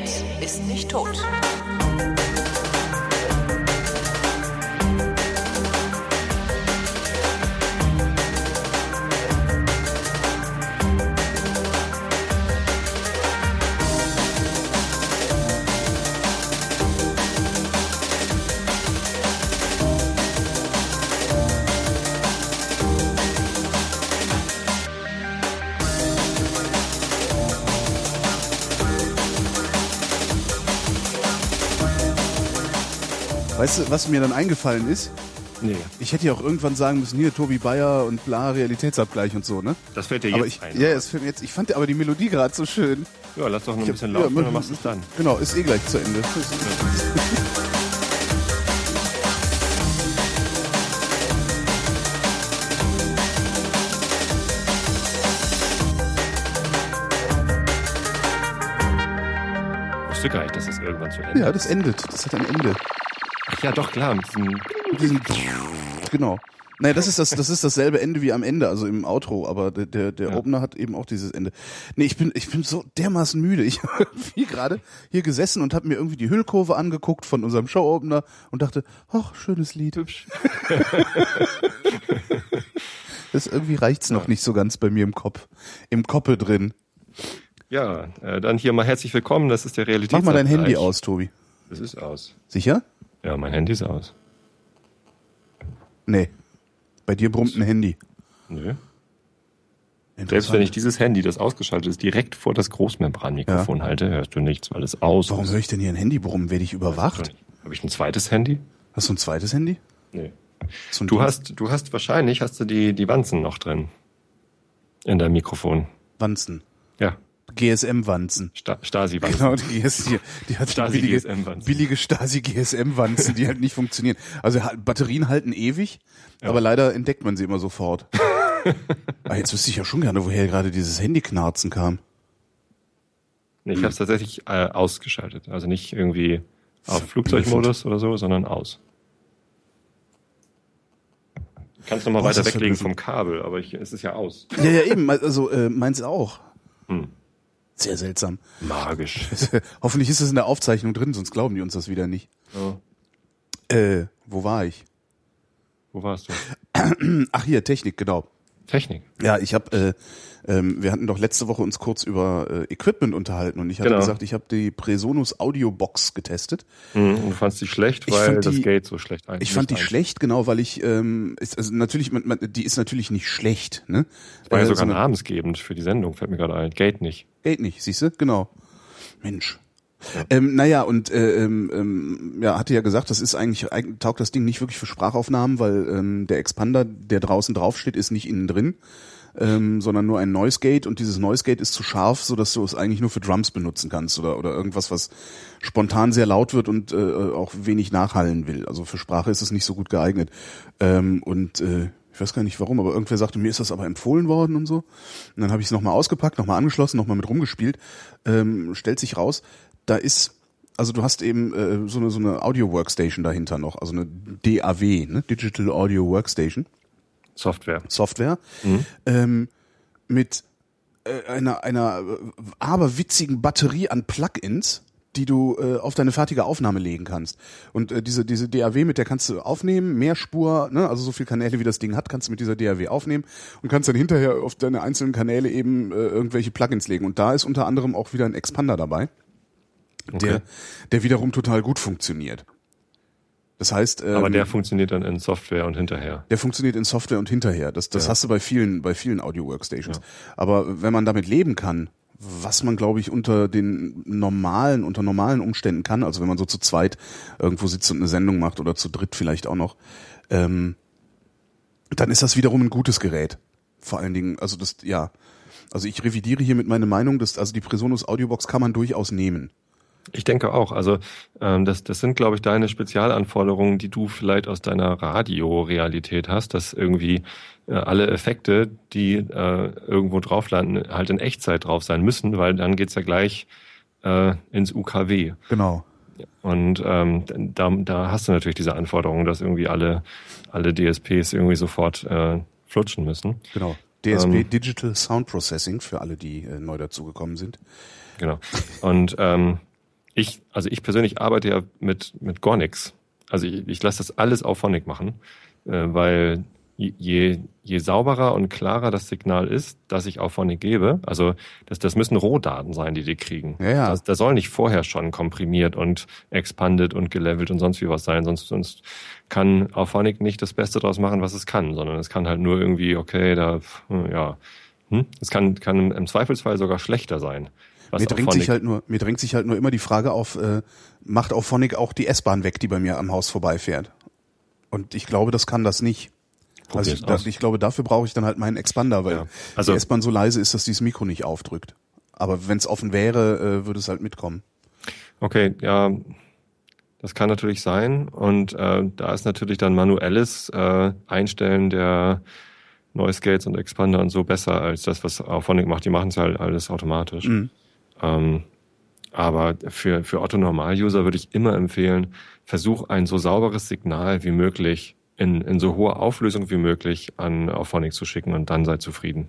Internet ist nicht tot. Du, was mir dann eingefallen ist? Nee, Ich hätte ja auch irgendwann sagen müssen, hier Tobi Bayer und bla, Realitätsabgleich und so, ne? das fällt dir aber jetzt ich, ein. ja, es fällt mir jetzt, ich fand aber die Melodie gerade so schön. Ja, lass doch noch ein Ich hab- bisschen ja, laufen, mach- dann machst du es dann. Genau, ist eh gleich zu Ende. Ich wusste gar nicht, dass es irgendwann zu Ende Ja, das endet. Das hat ein Ende. Ach ja, doch, klar. Mit diesem, Mit diesem genau. Naja, das ist das, das ist dasselbe Ende wie am Ende, also im Outro, aber der, der, der Ja. Opener hat eben auch dieses Ende. Nee, ich bin, ich bin so dermaßen müde. Ich habe gerade hier gesessen und habe mir irgendwie die Hüllkurve angeguckt von unserem Show-Opener und dachte, ach, schönes Lied. hübsch. Das irgendwie reicht's noch nicht so ganz bei mir im Kopf. Im Koppe drin. Ja, äh, dann hier mal herzlich willkommen. Das ist der Realität. Mach mal dein Handy aus, Tobi. Es ist aus. Sicher? Ja, mein Handy ist aus. Nee. Bei dir brummt ein Handy. Nö. Selbst wenn ich dieses Handy, das ausgeschaltet ist, direkt vor das Großmembranmikrofon halte, hörst du nichts, weil es aus Warum ist. höre ich denn hier ein Handy brummen? Werde ich überwacht? Habe ich ein zweites Handy? Hast du ein zweites Handy? Nee. Du Dienst- hast, du hast wahrscheinlich, hast du die, die Wanzen noch drin. In deinem Mikrofon. Wanzen. Ja. GSM-Wanzen. Sta Stasi-Wanzen. Genau, die, GS, die, die hat Stasi billige, GSM-Wanzen. billige Stasi GSM-Wanzen, die halt nicht funktionieren. Also Batterien halten ewig, aber leider entdeckt man sie immer sofort. ah, jetzt wüsste ich ja schon gerne, woher gerade dieses Handyknarzen kam. Nee, ich habe es tatsächlich äh, ausgeschaltet. Also nicht irgendwie auf Flugzeugmodus oder so, sondern aus. Du kannst nochmal Boah, ist weiter weglegen vom Kabel, aber ich, es ist ja aus. Ja, ja, eben, also äh, meins auch. Hm. Sehr seltsam. Magisch. Hoffentlich ist es in der Aufzeichnung drin, sonst glauben die uns das wieder nicht. Ja. Äh, wo war ich? Wo warst du? Ach hier, Technik, genau. Technik. Ja, ich habe, äh, ähm, wir hatten doch letzte Woche uns kurz über äh, Equipment unterhalten und ich hatte Genau. gesagt, ich habe die Presonus Audio Box getestet. Mhm. Und du fandst die schlecht, Ich weil das Gate so schlecht ein. Ich fand die ein- schlecht, genau, weil ich, ähm, ist, also natürlich, man, man, die ist natürlich nicht schlecht, ne? War ja Äh, sogar namensgebend für die Sendung, fällt mir gerade ein. Gate nicht. Geht nicht, siehst du? Genau. Mensch. Ähm, naja, und äh, ähm, ähm, ja, hatte ja gesagt, das ist eigentlich, taugt das Ding nicht wirklich für Sprachaufnahmen, weil ähm, der Expander, der draußen draufsteht, ist nicht innen drin, ähm, sondern nur ein Noise Gate und dieses Noise Gate ist zu scharf, so dass du es eigentlich nur für Drums benutzen kannst oder oder irgendwas, was spontan sehr laut wird und äh, auch wenig nachhallen will. Also für Sprache ist es nicht so gut geeignet. Ähm, und äh, ich weiß gar nicht warum, aber irgendwer sagte, mir ist das aber empfohlen worden und so. Und dann habe ich es nochmal ausgepackt, nochmal angeschlossen, nochmal mit rumgespielt. Ähm, stellt sich raus, da ist, also du hast eben äh, so eine so eine Audio Workstation dahinter noch, also eine DAW, ne? Digital Audio Workstation Software. Software ähm, mit äh, einer einer äh, aberwitzigen Batterie an Plugins, die du äh, auf deine fertige Aufnahme legen kannst. Und äh, diese diese DAW, mit der kannst du aufnehmen, Mehrspur, ne, also so viele Kanäle wie das Ding hat, kannst du mit dieser DAW aufnehmen und kannst dann hinterher auf deine einzelnen Kanäle eben äh, irgendwelche Plugins legen. Und da ist unter anderem auch wieder ein Expander dabei, der der wiederum total gut funktioniert. Das heißt, ähm, Aber der funktioniert dann in Software und hinterher. der funktioniert in Software und hinterher. Das, das Ja. hast du bei vielen, bei vielen Audio-Workstations. Aber wenn man damit leben kann, was man, glaube ich, unter den normalen, unter normalen Umständen kann, also wenn man so zu zweit irgendwo sitzt und eine Sendung macht oder zu dritt vielleicht auch noch, ähm, dann ist das wiederum ein gutes Gerät. Vor allen Dingen, also das, ja. Also ich revidiere hier mit meiner Meinung, dass, also die Presonus Audiobox kann man durchaus nehmen. Ich denke auch. Also ähm, das, das sind, glaube ich, deine Spezialanforderungen, die du vielleicht aus deiner Radiorealität hast, dass irgendwie äh, alle Effekte, die äh, irgendwo drauf landen, halt in Echtzeit drauf sein müssen, weil dann geht's ja gleich äh, ins UKW. Genau. Und ähm, da, da hast du natürlich diese Anforderung, dass irgendwie alle, alle DSPs irgendwie sofort äh, flutschen müssen. Genau. DSP Ähm. Digital Sound Processing für alle, die äh, neu dazugekommen sind. Genau. Und ähm, ich, also ich persönlich arbeite ja mit, mit gar nichts. Also ich, ich lasse das alles auf Phonic machen, äh, weil je, je sauberer und klarer das Signal ist, das ich auf Phonic gebe, also das, das müssen Rohdaten sein, die die kriegen. Ja, ja. Das, das soll nicht vorher schon komprimiert und expanded und gelevelt und sonst wie was sein, sonst, sonst kann auf Phonic nicht das Beste draus machen, was es kann, sondern es kann halt nur irgendwie, okay, da, ja, hm? es kann, kann im Zweifelsfall sogar schlechter sein. Mir drängt sich halt nur, mir drängt sich halt nur immer die Frage auf, äh, macht auf Phonic auch die S-Bahn weg, die bei mir am Haus vorbeifährt? Und ich glaube, das kann das nicht. Also ich, da, ich, glaube, dafür brauche ich dann halt meinen Expander, weil ja. also, die S-Bahn so leise ist, dass dieses Mikro nicht aufdrückt. Aber wenn es offen wäre, äh, würde es halt mitkommen. Okay, ja, das kann natürlich sein. Und äh, da ist natürlich dann manuelles äh, Einstellen der Noise Gates und Expander und so besser als das, was Auphonic macht. Die machen es halt alles automatisch. Mhm. Ähm, aber für, für Otto-Normal-User würde ich immer empfehlen, versuch ein so sauberes Signal wie möglich in, in so hoher Auflösung wie möglich an Auphonic zu schicken und dann seid zufrieden.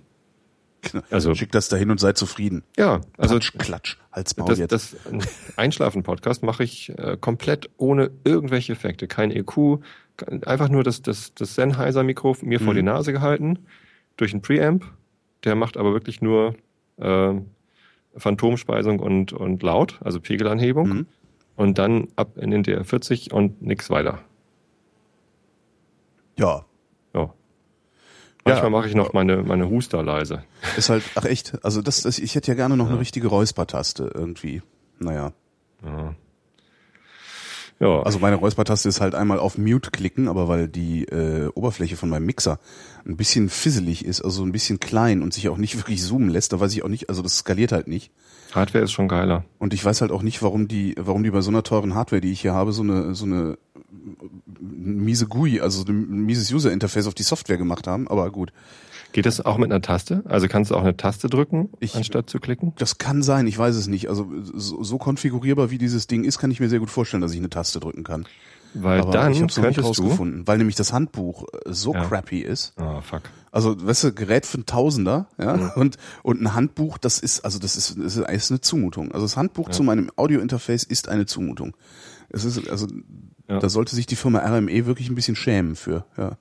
Genau. Also schick das dahin und seid zufrieden. Ja, also Klatsch, Klatsch als das, jetzt. Das Einschlafen-Podcast mache ich äh, komplett ohne irgendwelche Effekte, kein EQ, einfach nur das das das Sennheiser-Mikro mir mhm. vor die Nase gehalten durch einen Preamp. Der macht aber wirklich nur äh, Phantomspeisung und und laut, also Pegelanhebung. Mhm. Und dann ab in den DR40 und nix weiter. Ja. Ja. Manchmal ja. mache ich noch meine, meine Huster leise. Ist halt, ach echt, also das, das ich hätte ja gerne noch ja. eine richtige Räuspertaste irgendwie. Naja. Ja. Ja. Also meine Räuspertaste ist halt einmal auf Mute klicken, aber weil die äh, Oberfläche von meinem Mixer ein bisschen fisselig ist, also ein bisschen klein und sich auch nicht wirklich zoomen lässt, da weiß ich auch nicht, also das skaliert halt nicht. Hardware ist schon geiler. Und ich weiß halt auch nicht, warum die, warum die bei so einer teuren Hardware, die ich hier habe, so eine, so eine miese GUI, also ein mieses User Interface auf die Software gemacht haben, aber gut. Geht das auch mit einer Taste? Also kannst du auch eine Taste drücken, ich, anstatt zu klicken? Das kann sein, ich weiß es nicht. Also so, so, konfigurierbar wie dieses Ding ist, kann ich mir sehr gut vorstellen, dass ich eine Taste drücken kann. Weil Aber dann ich hab's noch nicht rausgefunden, weil nämlich das Handbuch äh, so ja. crappy ist. Oh, fuck. Also, weißt du, Gerät für ein Tausender, ja, ja. und und ein Handbuch, das ist also das ist das ist eine Zumutung. Also das Handbuch ja. zu meinem Audiointerface ist eine Zumutung. Es ist also da sollte sich die Firma RME wirklich ein bisschen schämen für, ja.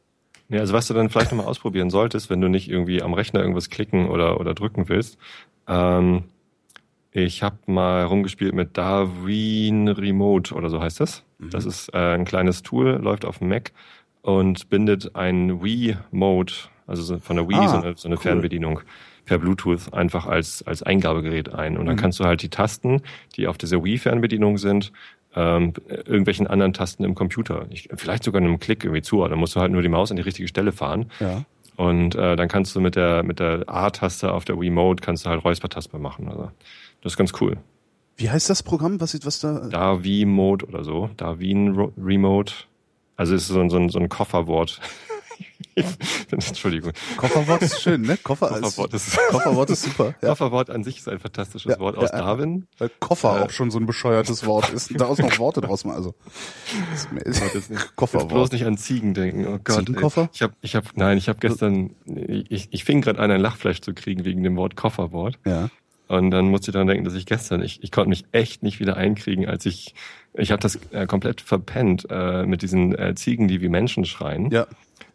Ja, also was du dann vielleicht nochmal ausprobieren solltest, wenn du nicht irgendwie am Rechner irgendwas klicken oder, oder drücken willst. Ähm, ich habe mal rumgespielt mit Darwin Remote oder so heißt das. Mhm. Das ist äh, ein kleines Tool, läuft auf dem Mac und bindet ein Wii-Mode, also so von der Wii, ah, so eine, so eine cool. Fernbedienung per Bluetooth einfach als, als Eingabegerät ein. Und dann mhm. kannst du halt die Tasten, die auf dieser Wii-Fernbedienung sind, ähm, irgendwelchen anderen Tasten im Computer. Ich, vielleicht sogar einem Klick irgendwie zu, dann musst du halt nur die Maus an die richtige Stelle fahren. Ja. Und äh, dann kannst du mit der mit der A-Taste auf der Wii-Mode kannst du halt Räuspertaster machen. Also das ist ganz cool. Wie heißt das Programm, was, was da? Darwin-Mode oder so. Darwin Remote. Also es ist so ein, so ein, so ein Kofferwort. Entschuldigung. Kofferwort ist schön, ne? Koffer Kofferwort ist, Kofferwort ist super. Ja. Kofferwort an sich ist ein fantastisches ja, Wort aus ja, Darwin. Weil Koffer äh, auch schon so ein bescheuertes Wort ist. Daraus noch Worte draus mal. Also ist, ist Kofferwort. Bloß nicht an Ziegen denken. Oh Gott. Ziegenkoffer? Ey. Ich habe, ich hab, nein, ich habe gestern, ich, ich fing gerade an, ein Lachfleisch zu kriegen wegen dem Wort Kofferwort. Ja. Und dann musste ich daran denken, dass ich gestern, ich, ich konnte mich echt nicht wieder einkriegen, als ich, ich habe das äh, komplett verpennt äh, mit diesen äh, Ziegen, die wie Menschen schreien. Ja.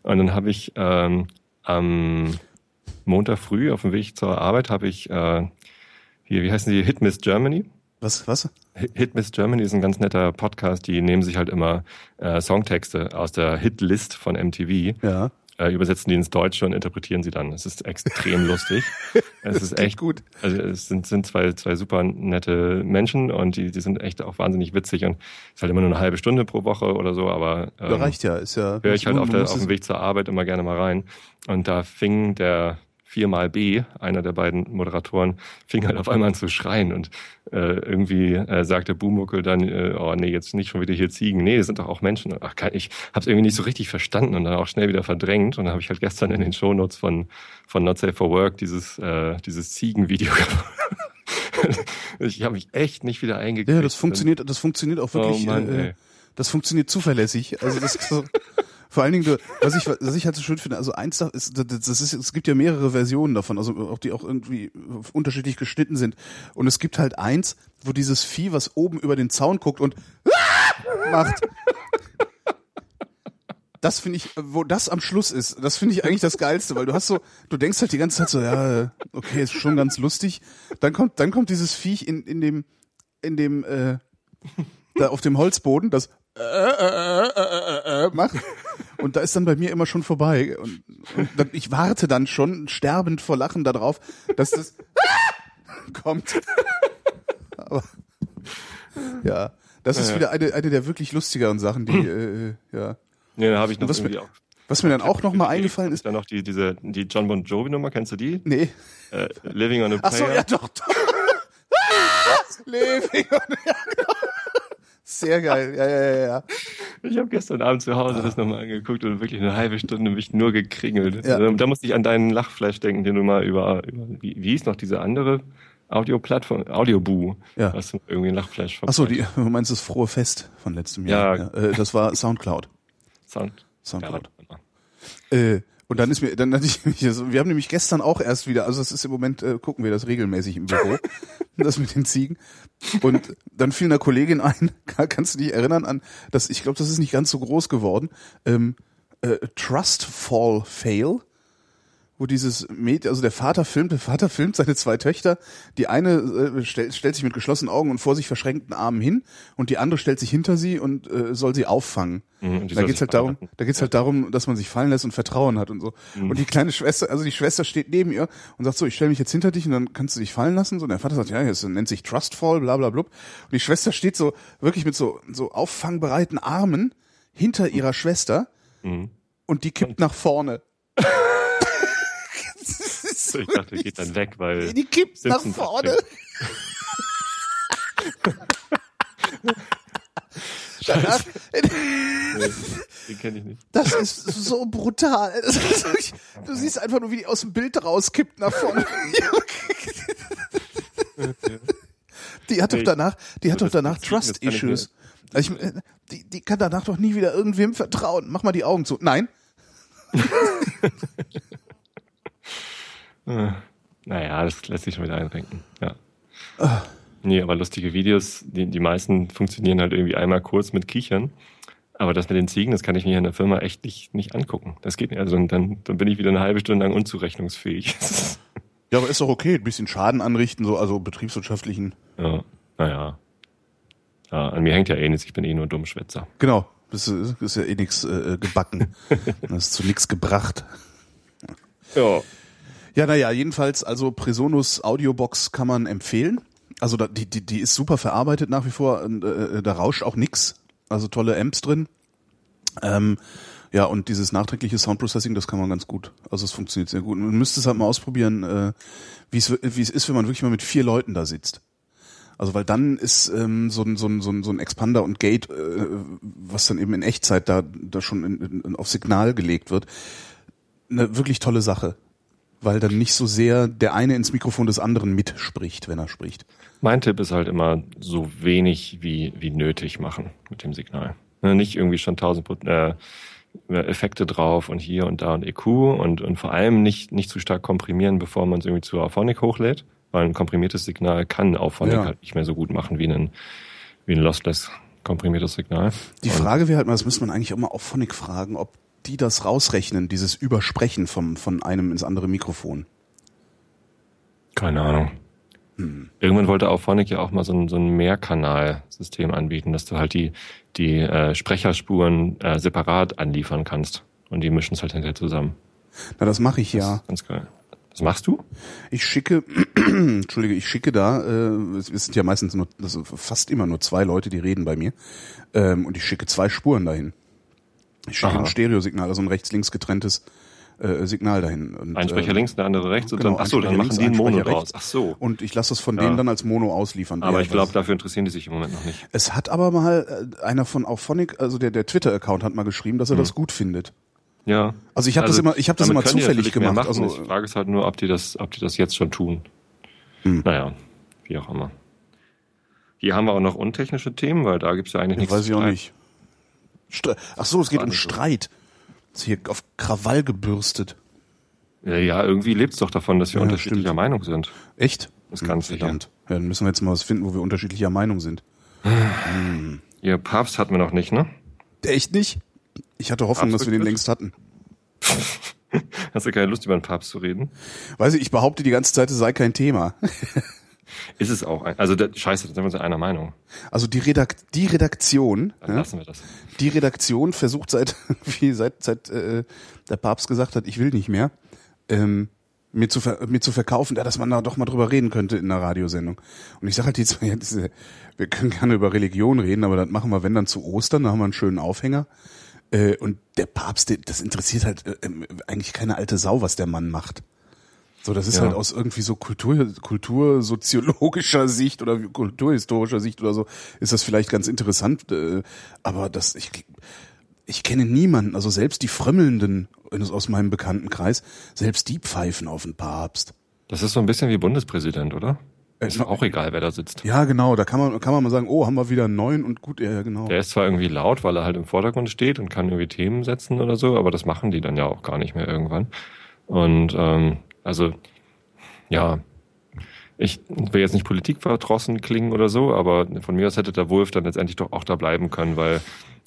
Und dann habe ich ähm, am Montag früh auf dem Weg zur Arbeit habe ich äh, hier, wie heißen die, Hit Miss Germany? Was, was? Hit Miss Germany ist ein ganz netter Podcast, die nehmen sich halt immer äh, Songtexte aus der Hitlist von MTV. Ja äh, übersetzen die ins Deutsche und interpretieren sie dann. Es ist extrem lustig. Es ist echt gut. Also es sind, sind zwei, zwei super nette Menschen und die, die sind echt auch wahnsinnig witzig und es ist halt immer nur eine halbe Stunde pro Woche oder so, aber ähm, ja, reicht ja, ist ja. Höre ich halt auf, der, auf dem Weg zur Arbeit immer gerne mal rein. Und da fing der viermal B, einer der beiden Moderatoren, fing halt auf einmal an zu schreien und äh, irgendwie äh, sagte Bumuckel dann, äh, oh nee, jetzt nicht schon wieder hier Ziegen, nee, das sind doch auch Menschen. Ach, ich habe es irgendwie nicht so richtig verstanden und dann auch schnell wieder verdrängt und dann habe ich halt gestern in den Shownotes von von Not Safe for Work dieses äh, dieses Ziegenvideo ich habe mich echt nicht wieder eingekriegt. Ja, das funktioniert, das funktioniert auch wirklich. Oh Mann, äh, das funktioniert zuverlässig. Also das ist so, Vor allen Dingen, du, was ich, was ich halt so schön finde, also eins ist, das ist, es gibt ja mehrere Versionen davon, also auch die auch irgendwie unterschiedlich geschnitten sind. Und es gibt halt eins, wo dieses Vieh, was oben über den Zaun guckt und macht. Das finde ich, wo das am Schluss ist, das finde ich eigentlich das Geilste, weil du hast so, du denkst halt die ganze Zeit so, ja, okay, ist schon ganz lustig. Dann kommt, dann kommt dieses Viech in, in dem, in dem, äh, da auf dem Holzboden, das äh, äh, äh, äh, macht. Und da ist dann bei mir immer schon vorbei. Und, und dann, ich warte dann schon sterbend vor Lachen darauf, dass das kommt. Aber ja, das ist wieder eine, eine der wirklich lustigeren Sachen, die äh, ja. Ja, da habe ich noch was irgendwie mir, auch. was mir dann auch noch mal eingefallen ist, Dann noch die, diese, die John Bon Jovi Nummer, kennst du die? nee, Äh, Living on a ach so, Prayer. ja doch, doch. Living on- ja, genau. Sehr geil, ja, ja, ja, ja. Ich habe gestern Abend zu Hause das nochmal angeguckt und wirklich eine halbe Stunde mich nur gekringelt. Ja. Also, Da musste ich an deinen Lachflash denken, den du mal über, über wie, wie hieß noch diese andere Audioplattform, Audioboo, Ja. du irgendwie einen Lachflash Ach so, die, du meinst das frohe Fest von letztem Jahr. Ja. äh, das war Soundcloud. Sound. Soundcloud. Ja, Äh, und dann ist mir, dann hatte ich mich, wir haben nämlich gestern auch erst wieder, also es ist im Moment, äh, gucken wir das regelmäßig im Büro, das mit den Ziegen. Und dann fiel einer Kollegin ein, kann- kannst du dich erinnern an, dass ich glaube, das ist nicht ganz so groß geworden, ähm, äh, Trust Fall Fail, wo dieses Mädchen, also der Vater filmt, der Vater filmt seine zwei Töchter, die eine äh, stellt, stellt sich mit geschlossenen Augen und vor sich verschränkten Armen hin und die andere stellt sich hinter sie und äh, soll sie auffangen. Mhm, die da geht's halt darum, da geht's halt darum, dass man sich fallen lässt und Vertrauen hat und so. Mhm. Und die kleine Schwester, also die Schwester steht neben ihr und sagt so, ich stelle mich jetzt hinter dich und dann kannst du dich fallen lassen. So, und der Vater sagt, ja, das nennt sich Trustfall, bla bla blub. Und die Schwester steht so wirklich mit so so auffangbereiten Armen hinter ihrer Schwester Mhm. und die kippt nach vorne. So, ich dachte, die geht dann weg, weil Die kippt nach vorne. Danach, Nee, die kenne ich nicht. das ist so brutal. Ist wirklich, du siehst einfach nur, wie die aus dem Bild rauskippt nach vorne. Die hat doch danach, die hat doch danach Prinzip, das Trust kann ich. Also die, die kann danach doch nie wieder irgendwem vertrauen. Mach mal die Augen zu. Nein. Äh, Naja, das lässt sich schon wieder einrenken. Ja. Nee, aber lustige Videos, die, die meisten funktionieren halt irgendwie einmal kurz mit Kichern. Aber das mit den Ziegen, das kann ich mir in der Firma echt nicht, nicht angucken. Das geht nicht. Also dann, dann bin ich wieder eine halbe Stunde lang unzurechnungsfähig. Ja, aber ist doch okay. Ein bisschen Schaden anrichten, so, also betriebswirtschaftlichen. ja, naja. Ja, an mir hängt ja eh nichts, ich bin eh nur Dummschwätzer. Genau. Das ist, ist ja eh nix äh, gebacken. Das ist zu nix gebracht. Ja. Ja, naja, jedenfalls, also Presonus Audiobox kann man empfehlen. Also da, die, die, die ist super verarbeitet nach wie vor. Und, äh, da rauscht auch nix. Also tolle Amps drin. Ähm, ja, und dieses nachträgliche Soundprocessing, das kann man ganz gut. Also es funktioniert sehr gut. Man müsste es halt mal ausprobieren, äh, wie es wie es ist, wenn man wirklich mal mit vier Leuten da sitzt. Also weil dann ist ähm, so ein so ein so ein, so ein Expander und Gate, äh, was dann eben in Echtzeit da da schon in, in, auf Signal gelegt wird, eine wirklich tolle Sache, weil dann nicht so sehr der eine ins Mikrofon des anderen mitspricht, wenn er spricht. Mein Tipp ist halt immer so wenig wie, wie nötig machen mit dem Signal. Ne, Nicht irgendwie schon tausend äh, Effekte drauf und hier und da und EQ und, und vor allem nicht, nicht zu stark komprimieren, bevor man es irgendwie zu Auphonic hochlädt, weil ein komprimiertes Signal kann Auphonic Ja. halt nicht mehr so gut machen wie ein, wie ein lossless komprimiertes Signal. Die Frage wäre halt mal, das müsste man eigentlich auch mal auf Phonic fragen, ob die das rausrechnen, dieses Übersprechen vom, von einem ins andere Mikrofon. Keine Ahnung. Hm. Irgendwann wollte Auphonic ja auch mal so ein, so ein Mehrkanalsystem anbieten, dass du halt die, die äh, Sprecherspuren äh, separat anliefern kannst. Und die mischen es halt hinterher zusammen. Na, das mache ich Das ja. ganz geil. Das machst du? Ich schicke, entschuldige, ich schicke da, äh, es sind ja meistens nur, sind fast immer nur zwei Leute, die reden bei mir, ähm, und ich schicke zwei Spuren dahin. Ich schicke Aha. ein Stereosignal, also ein rechts-links getrenntes äh, Signal dahin. Und, Ein Sprecher äh, links, der andere rechts und genau, dann, ach so, ein dann machen links, die ein ein Mono draus. rechts. Ach so. Und ich lasse das von Ja. denen dann als Mono ausliefern. Aber ich glaube, dafür interessieren die sich im Moment noch nicht. Es hat aber mal äh, einer von Auphonic, also der, der Twitter-Account hat mal geschrieben, dass er das gut findet. Ja. Also ich habe das immer, ich habe das immer zufällig gemacht. Machen. Also die Frage ist halt nur, ob die das, ob die das jetzt schon tun. Hm. Naja, wie auch immer. Hier haben wir auch noch untechnische Themen, weil da gibt's ja eigentlich Ja, nichts. weiß ich auch nicht. Stre Ach so, es geht um. Streit. Ist hier auf Krawall gebürstet. Ja, ja irgendwie lebt's doch davon, dass wir Ja, unterschiedlicher stimmt. Meinung sind. Echt? Das Ganze hier. Verdammt. Ja, dann müssen wir jetzt mal was finden, wo wir unterschiedlicher Meinung sind. Ihr Papst hatten wir noch nicht, ne? Echt nicht? Ich hatte Hoffnung, dass wir den längst hatten. Hast du keine Lust, über den Papst zu reden? Weiß ich, ich behaupte die ganze Zeit, es sei kein Thema. Ist es auch. Ein, also, der, scheiße, da sind wir uns ja einer Meinung. Also die, Redak die Redaktion, Dann ja, lassen wir das. die Redaktion versucht seit, wie seit, seit äh, der Papst gesagt hat, ich will nicht mehr, ähm, mir zu, ver mir zu verkaufen, ja, dass man da doch mal drüber reden könnte in einer Radiosendung. Und ich sage halt jetzt, ja, diese, wir können gerne über Religion reden, aber das machen wir, wenn dann zu Ostern, da haben wir einen schönen Aufhänger. Äh, und der Papst, das interessiert halt äh, ähm, eigentlich keine alte Sau, was der Mann macht. So, das ist Ja. halt aus irgendwie so Kultur, kultursoziologischer Sicht oder kulturhistorischer Sicht oder so, ist das vielleicht ganz interessant. Äh, aber das, ich, ich kenne niemanden, also selbst die Frömmelnden aus meinem Bekanntenkreis, selbst die pfeifen auf den Papst. Das ist so ein bisschen wie Bundespräsident, oder? Äh, Ist auch egal, wer da sitzt. Ja, genau, da kann man, kann man mal sagen, oh, haben wir wieder einen neuen und gut, ja, genau. Der ist zwar irgendwie laut, weil er halt im Vordergrund steht und kann irgendwie Themen setzen oder so, aber das machen die dann ja auch gar nicht mehr irgendwann. Und ähm, also, ja, ich will jetzt nicht politikverdrossen klingen oder so, aber von mir aus hätte der Wolf dann letztendlich doch auch da bleiben können, weil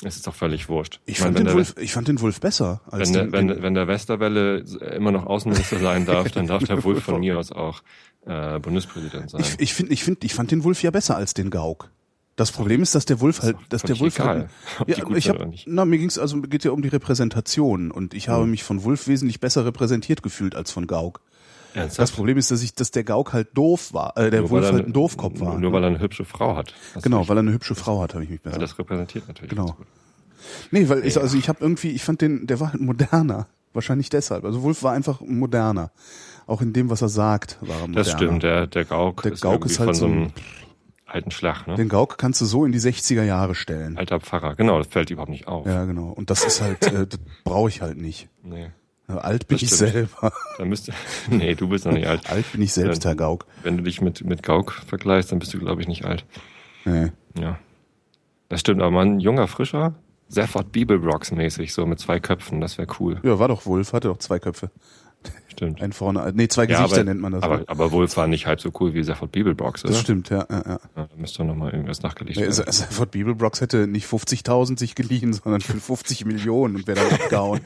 es ist doch völlig wurscht. Ich meine, fand, wenn den Wolf, ich fand den Wolf besser als wenn, der, den, wenn, den, wenn der Westerwelle immer noch Außenminister sein darf, dann darf der Wolf von mir aus auch äh, Bundespräsident sein. Ich, ich finde, ich finde, ich fand den Wolf ja besser als den Gauk. Das Problem ist, dass der Wolf halt, dass der Wolf halt, egal, die ja, ich hab, na, mir ging's also geht ja um die Repräsentation und ich habe mich von Wolf wesentlich besser repräsentiert gefühlt als von Gauk. Das Ernsthaft? Problem ist, dass ich, dass der Gauk halt doof war, äh, der Nur Wolf weil halt ein Doofkopf war. Nur weil er eine hübsche Frau hat. Genau, weil er eine hübsche Frau hat, habe ich mich besser. Ja, das repräsentiert natürlich. Genau. Nee, weil ich, also ich habe irgendwie, ich fand den, der war halt moderner. Wahrscheinlich deshalb. Also Wolf war einfach moderner. Auch in dem, was er sagt, war er moderner. Das stimmt, der, der Gauk Der ist Gauk ist halt von so so ein- einem alten Schlag, ne? Den Gauk kannst du so in die 60er Jahre stellen. Alter Pfarrer, genau, das fällt überhaupt nicht auf. Ja, genau. Und das ist halt, äh, das brauche ich halt nicht. Nee. Alt bin ich selber. Da müsste, nee, du bist noch nicht alt. Alt bin ich selbst, Ja. Herr Gauk. Wenn du dich mit, mit Gauk vergleichst, dann bist du, glaube ich, nicht alt. Nee. Ja. Das stimmt, aber man, junger, frischer, Seffert Bibelbrocks mäßig, so mit zwei Köpfen, das wäre cool. Ja, war doch Wolf, hatte doch zwei Köpfe. Stimmt. Ein vorne, nee, zwei Ja, Gesichter aber, nennt man das. aber, ne? aber Wolf war nicht halb so cool wie Seffert Bibelbrocks, oder? das stimmt, ja. ja, ja. Ja, da müsste noch mal irgendwas nachgelegt werden. also Stafford Bibelbrocks hätte nicht 50.000 sich geliehen, sondern für 50 Millionen und wäre dann abgehauen.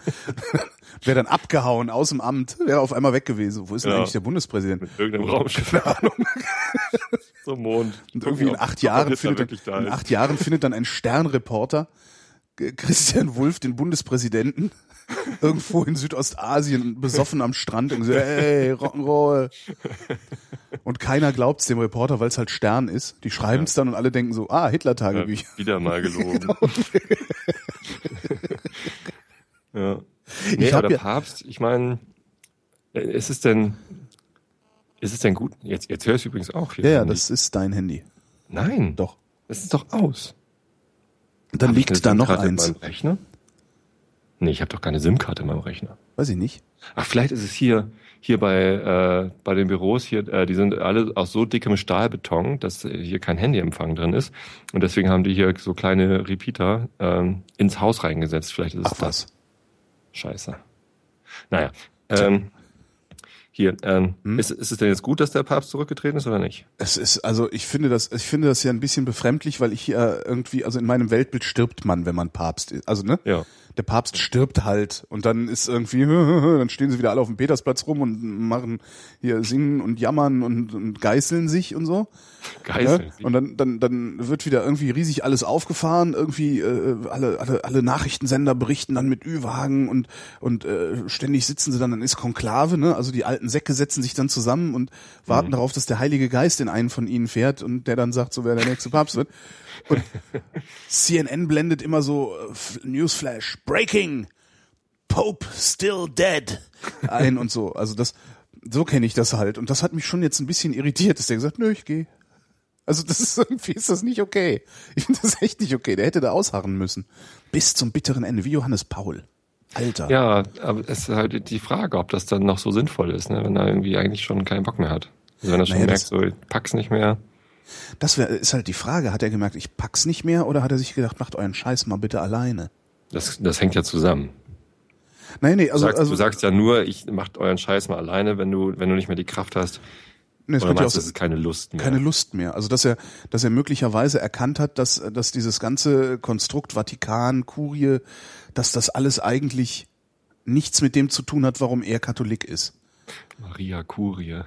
wäre dann abgehauen aus dem Amt, wäre auf einmal weg gewesen. Wo ist denn Ja. eigentlich der Bundespräsident? Mit irgendeinem Raumschiff. Zum Mond. Und irgendwie in acht Jahren findet, da in ist. acht Jahren findet dann ein Sternreporter Christian Wulff, den Bundespräsidenten, irgendwo in Südostasien besoffen am Strand und so, hey, Rock'n'Roll. Und keiner glaubt's dem Reporter, weil es halt Stern ist. Die schreiben's dann und alle denken so, ah, Ja, Hitler-Tagebücher. wieder mal gelogen. Genau. ja. Ich Nee, hab aber der ja- Papst, ich meine, ist es denn, ist es denn gut? Jetzt, jetzt höre ich übrigens auch hier. Ja, ja, das ist dein Handy. Nein, Doch. das ist doch aus. Dann Hab ich liegt da noch eins. Nee, ich habe doch keine SIM-Karte in meinem Rechner. Weiß ich nicht. Ach, vielleicht ist es hier, hier bei, äh, bei den Büros hier, äh, die sind alle aus so dickem Stahlbeton, dass hier kein Handyempfang drin ist. Und deswegen haben die hier so kleine Repeater ähm, ins Haus reingesetzt. Vielleicht ist es Ach das. was. Scheiße. Naja. Ähm, hier, ähm, Hm? ist, ist es denn jetzt gut, dass der Papst zurückgetreten ist oder nicht? Es ist, also ich finde das, ich finde das ja ein bisschen befremdlich, weil ich hier irgendwie, also in meinem Weltbild stirbt man, wenn man Papst ist. Also, ne? Ja. Der Papst stirbt halt und dann ist irgendwie, dann stehen sie wieder alle auf dem Petersplatz rum und machen hier singen und jammern und, und geißeln sich und so. Geißeln. Ja? Und dann, dann, dann wird wieder irgendwie riesig alles aufgefahren, irgendwie äh, alle, alle, alle Nachrichtensender berichten dann mit Ü-Wagen und, und äh, ständig sitzen sie dann, dann ist Konklave, ne? Also die alten Säcke setzen sich dann zusammen und warten darauf, dass der Heilige Geist in einen von ihnen fährt und der dann sagt, so wer der nächste Papst wird. Und CNN blendet immer so äh, Newsflash, Breaking, Pope still dead ein und so. Also das, so kenne ich das halt. Und das hat mich schon jetzt ein bisschen irritiert, dass der gesagt, nö, ich gehe. Also das ist irgendwie ist das nicht okay. Ich finde das echt nicht okay. Der hätte da ausharren müssen. Bis zum bitteren Ende, wie Johannes Paul. Alter. Ja, aber es ist halt die Frage, ob das dann noch so sinnvoll ist, ne? wenn er irgendwie eigentlich schon keinen Bock mehr hat. Also wenn er schon Naja, merkt, so, ich pack's nicht mehr. Das wär, ist halt die Frage. Hat er gemerkt, ich pack's nicht mehr oder hat er sich gedacht, macht euren Scheiß mal bitte alleine? Das, das hängt ja zusammen. Nein, nee, also, du, sagst, also du sagst ja nur, ich macht euren Scheiß mal alleine, wenn du, wenn du nicht mehr die Kraft hast. nee, es Oder ja meinst du, auch es ist keine Lust mehr? keine Lust mehr. Also dass er, dass er möglicherweise erkannt hat, dass, dass dieses ganze Konstrukt Vatikan, Kurie, dass das alles eigentlich nichts mit dem zu tun hat, warum er Katholik ist. Maria Kurie.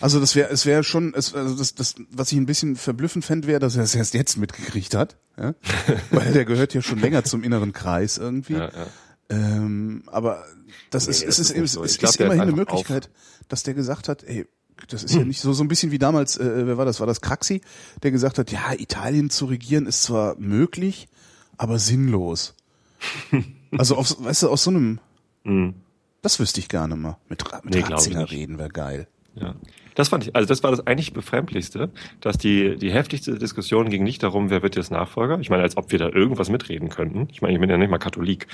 Also das wäre, es wäre schon, es, also das, das, was ich ein bisschen verblüffend fände, wäre, dass er es erst jetzt mitgekriegt hat, ja? weil der gehört ja schon länger zum inneren Kreis irgendwie. Ja, ja. Ähm, aber das Nee, ist, das es ist, ist es so. ist, glaub, ist ist immerhin eine Möglichkeit, dass der gesagt hat, ey, das ist ja nicht so, so ein bisschen wie damals, äh, wer war das? War das Kraxi, der gesagt hat, ja, Italien zu regieren ist zwar möglich, aber sinnlos. Also, auf, weißt du, aus so einem, Mhm. das wüsste ich gerne mal. Mit, mit Nee, Ratzinger reden wäre geil. Ja. Das fand ich, also das war das eigentlich befremdlichste, dass die, die heftigste Diskussion ging nicht darum, wer wird jetzt Nachfolger. Ich meine, als ob wir da irgendwas mitreden könnten. Ich meine, ich bin ja nicht mal Katholik.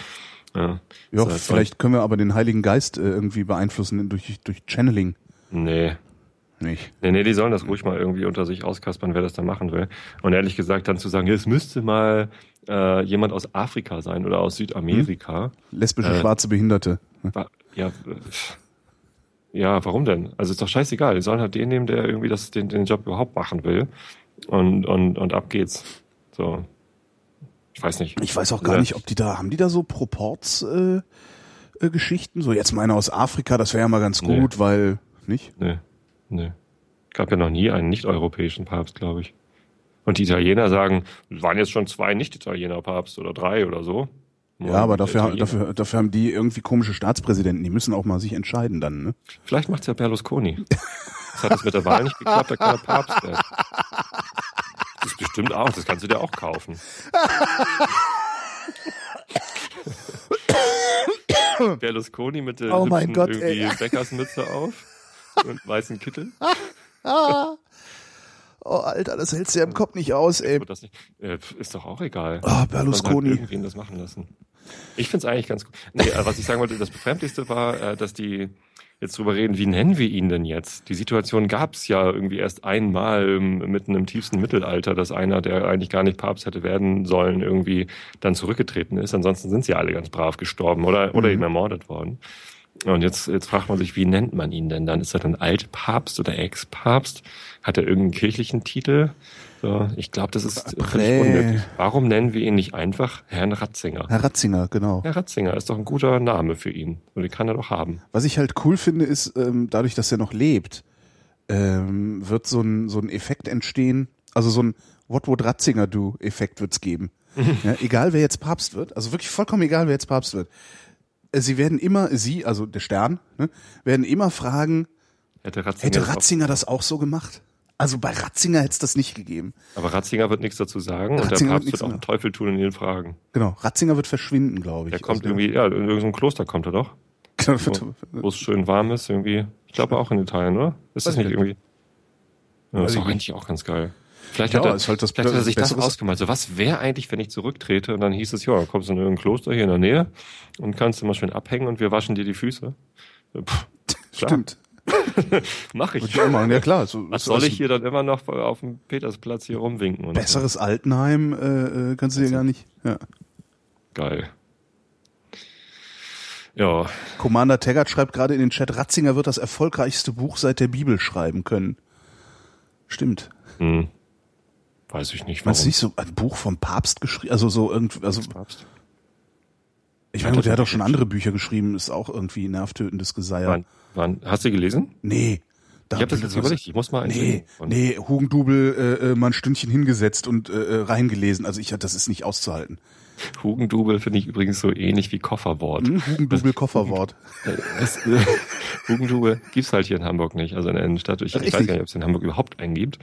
Ja, Ja, So, vielleicht können wir aber den Heiligen Geist äh, irgendwie beeinflussen durch, durch Channeling. Nee. Nicht. Nee, nee, die sollen das ruhig mal irgendwie unter sich auskaspern, wer das da machen will. Und ehrlich gesagt dann zu sagen, es müsste mal äh, jemand aus Afrika sein oder aus Südamerika. Lesbische, Äh. schwarze Behinderte. Wa- Ja, ja, warum denn? Also ist doch scheißegal. Die sollen halt den nehmen, der irgendwie das, den, den Job überhaupt machen will. Und, und, und ab geht's. So. Ich weiß nicht. Ich weiß auch gar Ja. nicht, ob die da, haben die da so Proports äh, äh, Geschichten? So jetzt meine aus Afrika, das wäre ja mal ganz Nee. gut, weil, nicht? Nee, nee. Gab ja noch nie einen nicht-europäischen Papst, glaube ich. Und die Italiener sagen, es waren jetzt schon zwei Nicht-Italiener Papst oder drei oder so. Ja, aber dafür, dafür, dafür haben die irgendwie komische Staatspräsidenten, die müssen auch mal sich entscheiden dann, ne? Vielleicht macht's ja Berlusconi. Das hat es mit der Wahl nicht geklappt, da kann er Papst werden. Das ist bestimmt auch, das kannst du dir auch kaufen. Berlusconi mit der Oh mein hübschen Gott, irgendwie ey. Bäckersmütze auf und weißen Kittel. Oh, Alter, das hältst du ja im Kopf nicht aus, ey. Äh, ist doch auch egal. Oh, Man soll Berlusconi. Halt irgendwen das machen lassen. Ich find's eigentlich ganz gut. Nee, was ich sagen wollte, das Befremdlichste war, äh, dass die jetzt drüber reden, wie nennen wir ihn denn jetzt? Die Situation gab's ja irgendwie erst einmal mitten im tiefsten Mittelalter, dass einer, der eigentlich gar nicht Papst hätte werden sollen, irgendwie dann zurückgetreten ist. Ansonsten sind sie alle ganz brav gestorben oder, oder Mhm. eben ermordet worden. Und jetzt, jetzt fragt man sich, wie nennt man ihn denn dann? Ist er dann Altpapst oder Ex-Papst? Hat er irgendeinen kirchlichen Titel? So, ich glaube, das ist unnötig. Warum nennen wir ihn nicht einfach Herrn Ratzinger? Herr Ratzinger, genau. Herr Ratzinger ist doch ein guter Name für ihn. Und den kann er doch haben. Was ich halt cool finde, ist, ähm, dadurch, dass er noch lebt, ähm, wird so ein, so ein Effekt entstehen, also so ein What would Ratzinger do Effekt wird's geben. ja, egal wer jetzt Papst wird, also wirklich vollkommen egal wer jetzt Papst wird. Äh, Sie werden immer, Sie, also der Stern, ne, werden immer fragen, Hätte Ratzinger, hätte das Ratzinger das auch so gemacht? Also bei Ratzinger hätte es das nicht gegeben. auch, aber Ratzinger wird nichts dazu sagen und Ratzinger der wird Papst nichts wird auch den Teufel tun und ihn fragen. Genau, Ratzinger wird verschwinden, glaube ich. Der kommt Also, irgendwie, ja, in irgendein Kloster kommt er doch, Genau, wo, es schön warm ist irgendwie. Ich glaube auch in Italien, oder? Ist das nicht irgendwie? Ja, Weiß ist nicht. eigentlich auch ganz geil. Vielleicht Ja, hat er, halt das- vielleicht hat er sich das Besseres- ausgemalt. So, was wäre eigentlich, wenn ich zurücktrete? Und dann hieß es, ja, dann kommst du in irgendein Kloster hier in der Nähe und kannst immer schön abhängen und wir waschen dir die Füße. Puh, Stimmt. Mach Würde ich. ich auch machen, ja klar. So, Was so soll ich hier dann immer noch auf dem Petersplatz hier rumwinken? Und Besseres Altenheim äh, äh, kannst du dir gar nicht. Ja. So. Geil. Ja, Commander Taggart schreibt gerade in den Chat, Ratzinger wird das erfolgreichste Buch seit der Bibel schreiben können. Stimmt. hm. Weiß ich nicht, Meinst du warum. nicht so ein Buch vom Papst geschrieben? Also so irgendwie, also Papst. ich meine, gut, der hat auch schon andere Bücher geschrieben, ist auch irgendwie nervtötendes Geseier. Wann, wann, hast du gelesen? Nee. Da Ich habe das jetzt überlegt, ich muss mal eins Nee, nee, Hugendubel äh, äh, mal ein Stündchen hingesetzt und äh, äh, reingelesen. Also ich das ist nicht auszuhalten. Hugendubel finde ich übrigens so ähnlich wie Kofferwort. Hm? Hugendubel Kofferwort. Äh, Das, äh, Hugendubel gibt's halt hier in Hamburg nicht, also in der Innenstadt. Ich, ich weiß gar nicht, ob es in Hamburg überhaupt einen gibt.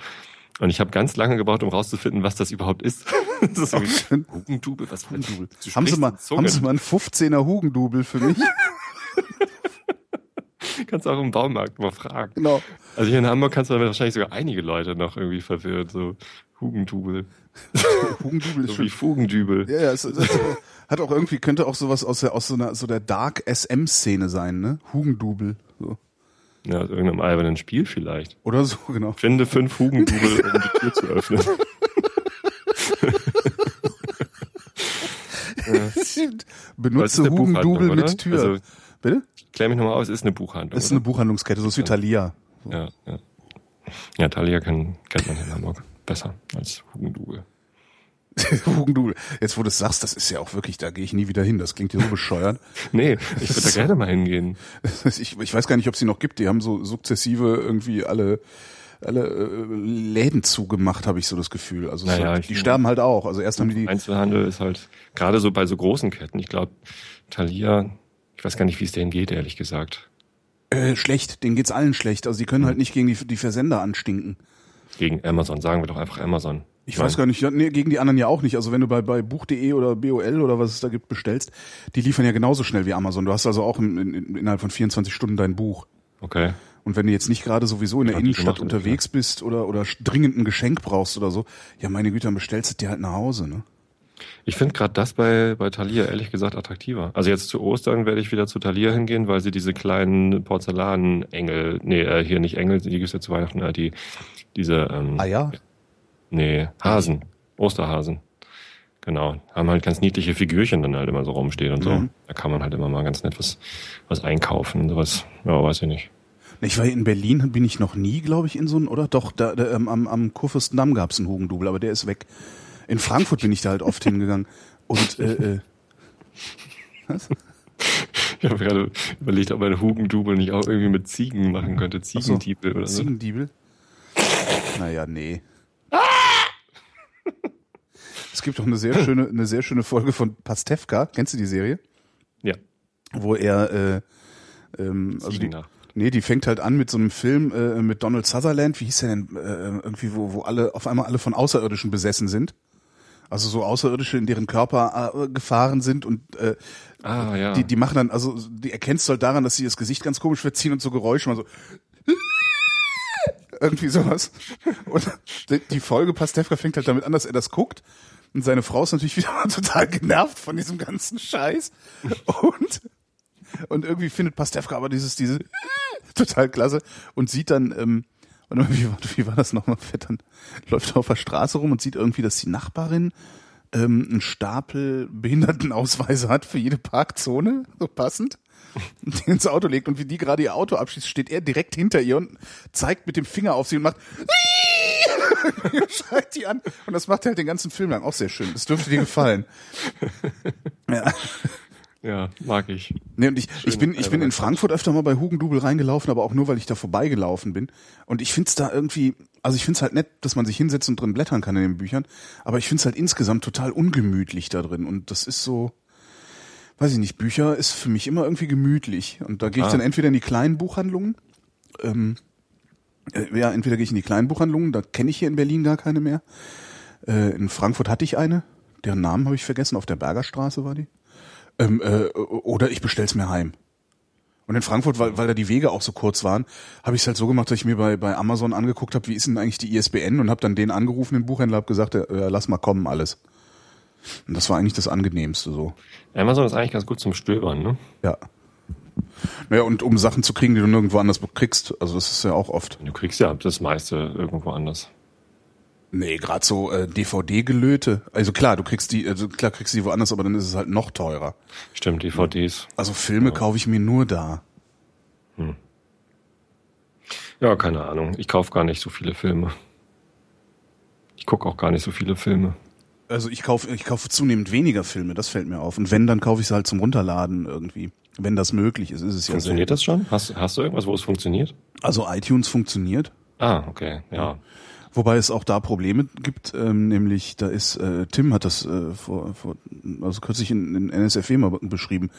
Und ich habe ganz lange gebraucht, um rauszufinden, was das überhaupt ist. das ist schön. Hugendubel, was Hugendubel. Du Haben Sie mal, haben Sie mal einen 15er Hugendubel für mich? Kannst auch im Baumarkt mal fragen. genau. Also hier in Hamburg kannst du damit wahrscheinlich sogar einige Leute noch irgendwie verwirren, so Hugendubel, Hugendubel ist so wie Fugendübel. Ja, ja, es, es hat auch irgendwie, könnte auch sowas aus der, aus so einer, so der Dark SM-Szene sein, ne? Hugendubel. Ja, aus irgendeinem albernen Spiel vielleicht. Oder so, genau. Finde fünf Hugendubel, um die Tür zu öffnen. Benutze Hugendubel mit Tür. Also, Bitte? Klär mich nochmal aus, ist eine Buchhandlung. Ist oder? eine Buchhandlungskette, so ist wie Thalia. So. Ja, ja. Ja, Thalia kennt, kennt man in Hamburg besser als Hugendubel. Hugendubel. Jetzt, wo du es sagst, das ist ja auch wirklich, da gehe ich nie wieder hin. Das klingt ja so bescheuert. nee, ich würde da gerne mal hingehen. ich, ich weiß gar nicht, ob sie noch gibt. Die haben so sukzessive irgendwie alle alle äh, Läden zugemacht, habe ich so das Gefühl. Also naja, halt, die sterben halt auch. Also erst haben die Einzelhandel ist halt gerade so bei so großen Ketten. Ich glaube, Thalia, ich weiß gar nicht, wie es denen geht, ehrlich gesagt. Äh, schlecht, denen geht's allen schlecht. Also die können hm. halt nicht gegen die, die Versender anstinken. Gegen Amazon, sagen wir doch einfach Amazon. Ich weiß gar nicht, nee, gegen die anderen ja auch nicht. Also wenn du bei, bei Buch.de oder BOL oder was es da gibt bestellst, die liefern ja genauso schnell wie Amazon. Du hast also auch in, in, innerhalb von 24 Stunden dein Buch. Okay. Und wenn du jetzt nicht gerade sowieso in der Innenstadt unterwegs ja. bist oder, oder dringend ein Geschenk brauchst oder so, ja meine Güte, dann bestellst du dir halt nach Hause, ne? Ich finde gerade das bei, bei Thalia ehrlich gesagt attraktiver. Also jetzt zu Ostern werde ich wieder zu Thalia hingehen, weil sie diese kleinen Porzellanengel, nee, äh, hier nicht Engel, die gibt's ja zu Weihnachten, äh, die, diese, ähm, Ah ja? Nee, Hasen. Osterhasen. Genau. Haben halt ganz niedliche Figürchen dann halt immer so rumstehen und so. Mhm. Da kann man halt immer mal ganz nett was, was einkaufen und sowas. Ja, weiß ich nicht. Ich war in Berlin, bin ich noch nie, glaube ich, in so einem, oder doch, da, da ähm, am, am Kurfürstendamm gab es einen Hugendubel, aber der ist weg. In Frankfurt bin ich da halt oft hingegangen. Und äh, äh, was? Ich habe gerade überlegt, ob man Hugendubel nicht auch irgendwie mit Ziegen machen könnte. Ziegendiebel so, oder so. Ziegendiebel? Naja, nee. Es gibt auch eine sehr schöne, eine sehr schöne Folge von Pastewka. Kennst du die Serie? Ja. Wo er, äh, ähm, also die, nee, die fängt halt an mit so einem Film äh, mit Donald Sutherland. Wie hieß der denn? Äh, irgendwie, wo, wo alle auf einmal alle von Außerirdischen besessen sind. Also so Außerirdische, in deren Körper äh, gefahren sind und äh, ah, ja. die, die machen dann, also die erkennst du halt daran, dass sie das Gesicht ganz komisch verziehen und so Geräusche mal so irgendwie sowas. Und die Folge Pastewka fängt halt damit an, dass er das guckt. Und seine Frau ist natürlich wieder mal total genervt von diesem ganzen Scheiß. Und, und irgendwie findet Pastewka aber dieses, diese total klasse und sieht dann, ähm, und wie, wie war das nochmal? Dann läuft er auf der Straße rum und sieht irgendwie, dass die Nachbarin ähm, einen Stapel Behindertenausweise hat für jede Parkzone, so passend die ins Auto legt und wie die gerade ihr Auto abschießt, steht er direkt hinter ihr und zeigt mit dem Finger auf sie und macht schreit die an und das macht er halt den ganzen Film lang auch sehr schön. Das dürfte dir gefallen. ja. Ja, mag ich. Nee, und ich, ich bin, ich bin in Frankfurt öfter mal bei Hugendubel reingelaufen, aber auch nur, weil ich da vorbeigelaufen bin. Und ich find's da irgendwie, also ich find's halt nett, dass man sich hinsetzt und drin blättern kann in den Büchern, aber ich find's halt insgesamt total ungemütlich da drin. Und das ist so, weiß ich nicht, Bücher ist für mich immer irgendwie gemütlich. Und da gehe ich ah. dann entweder in die kleinen Buchhandlungen, ähm, äh, ja, entweder gehe ich in die kleinen Buchhandlungen, da kenne ich hier in Berlin gar keine mehr. Äh, in Frankfurt hatte ich eine, deren Namen habe ich vergessen, auf der Bergerstraße war die. Ähm, äh, oder ich bestell's mir heim. Und in Frankfurt, weil, weil da die Wege auch so kurz waren, habe ich es halt so gemacht, dass ich mir bei, bei Amazon angeguckt habe, wie ist denn eigentlich die ISBN und habe dann den angerufen, den Buchhändler, habe gesagt, äh, lass mal kommen alles. Und das war eigentlich das Angenehmste so. Amazon ist eigentlich ganz gut zum Stöbern, ne? Ja. Naja, und um Sachen zu kriegen, die du nirgendwo anders kriegst. Also das ist ja auch oft. Du kriegst ja das meiste irgendwo anders. Nee, gerade so äh, DVD-Gelöte. Also klar, du kriegst die, also klar kriegst du die woanders, aber dann ist es halt noch teurer. Stimmt, DVDs. Also Filme ja. kaufe ich mir nur da. Hm. Ja, keine Ahnung. Ich kaufe gar nicht so viele Filme. Ich gucke auch gar nicht so viele Filme. Also ich kaufe ich kaufe zunehmend weniger Filme, das fällt mir auf. Und wenn, dann kaufe ich sie halt zum Runterladen irgendwie. Wenn das möglich ist, ist es ja Funktioniert das schon? Hast, hast du irgendwas, wo es funktioniert? Also iTunes funktioniert. Ah, okay, ja. Wobei es auch da Probleme gibt, ähm, nämlich da ist, äh, Tim hat das äh, vor, vor, also kürzlich in, in NSFW mal beschrieben.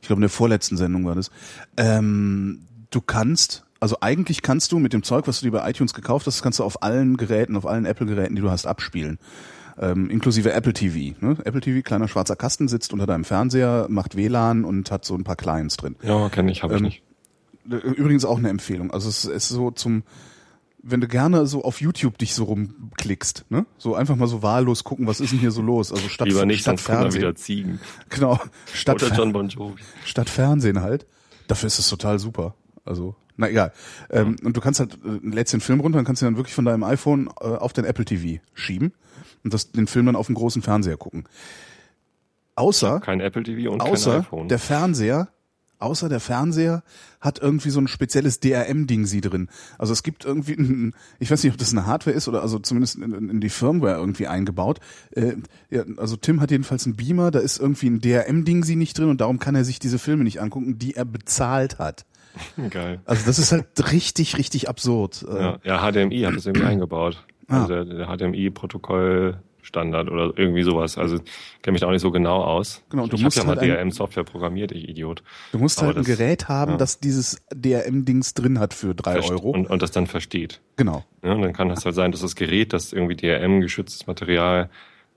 Ich glaube in der vorletzten Sendung war das. Ähm, du kannst, also eigentlich kannst du mit dem Zeug, was du dir bei iTunes gekauft hast, kannst du auf allen Geräten, auf allen Apple-Geräten, die du hast, abspielen ähm, inklusive Apple TV. Ne? Apple TV, kleiner schwarzer Kasten, sitzt unter deinem Fernseher, macht WLAN und hat so ein paar Clients drin. Ja, kenne ich, habe ich ähm, nicht. Übrigens auch eine Empfehlung. Also es ist so zum, wenn du gerne so auf YouTube dich so rumklickst, ne? So einfach mal so wahllos gucken, was ist denn hier so los? Also statt Lieber nicht, statt Fernsehen. wieder Ziegen. Genau. Statt Oder John Bon Jovi. Statt Fernsehen halt. Dafür ist es total super. Also, na egal. Ähm, und du kannst halt, äh, lädst den Film runter und kannst ihn dann wirklich von deinem iPhone äh, auf dein Apple TV schieben und das, den Film dann auf dem großen Fernseher gucken. Außer, Kein Apple TV und außer kein iPhone. der Fernseher, außer der Fernseher hat irgendwie so ein spezielles DRM-Ding sie drin. Also es gibt irgendwie, ein, ich weiß nicht, ob das eine Hardware ist oder also zumindest in, in die Firmware irgendwie eingebaut. Äh, ja, also Tim hat jedenfalls einen Beamer, da ist irgendwie ein DRM-Ding sie nicht drin und darum kann er sich diese Filme nicht angucken, die er bezahlt hat. Geil. Also das ist halt richtig, richtig absurd. Ja, ja HDMI hat das irgendwie eingebaut. Ah. Also der, der HDMI-Protokoll-Standard oder irgendwie sowas. Also kenne mich da auch nicht so genau aus. Genau, und du ich musst habe ja mal halt ein- DRM-Software programmiert, ich Idiot. Du musst Aber halt ein das- Gerät haben, ja. das dieses DRM-Dings drin hat für drei Verst- Euro. Und, und das dann versteht. genau. Ja, und dann kann es halt sein, dass das Gerät, das irgendwie DRM-geschütztes Material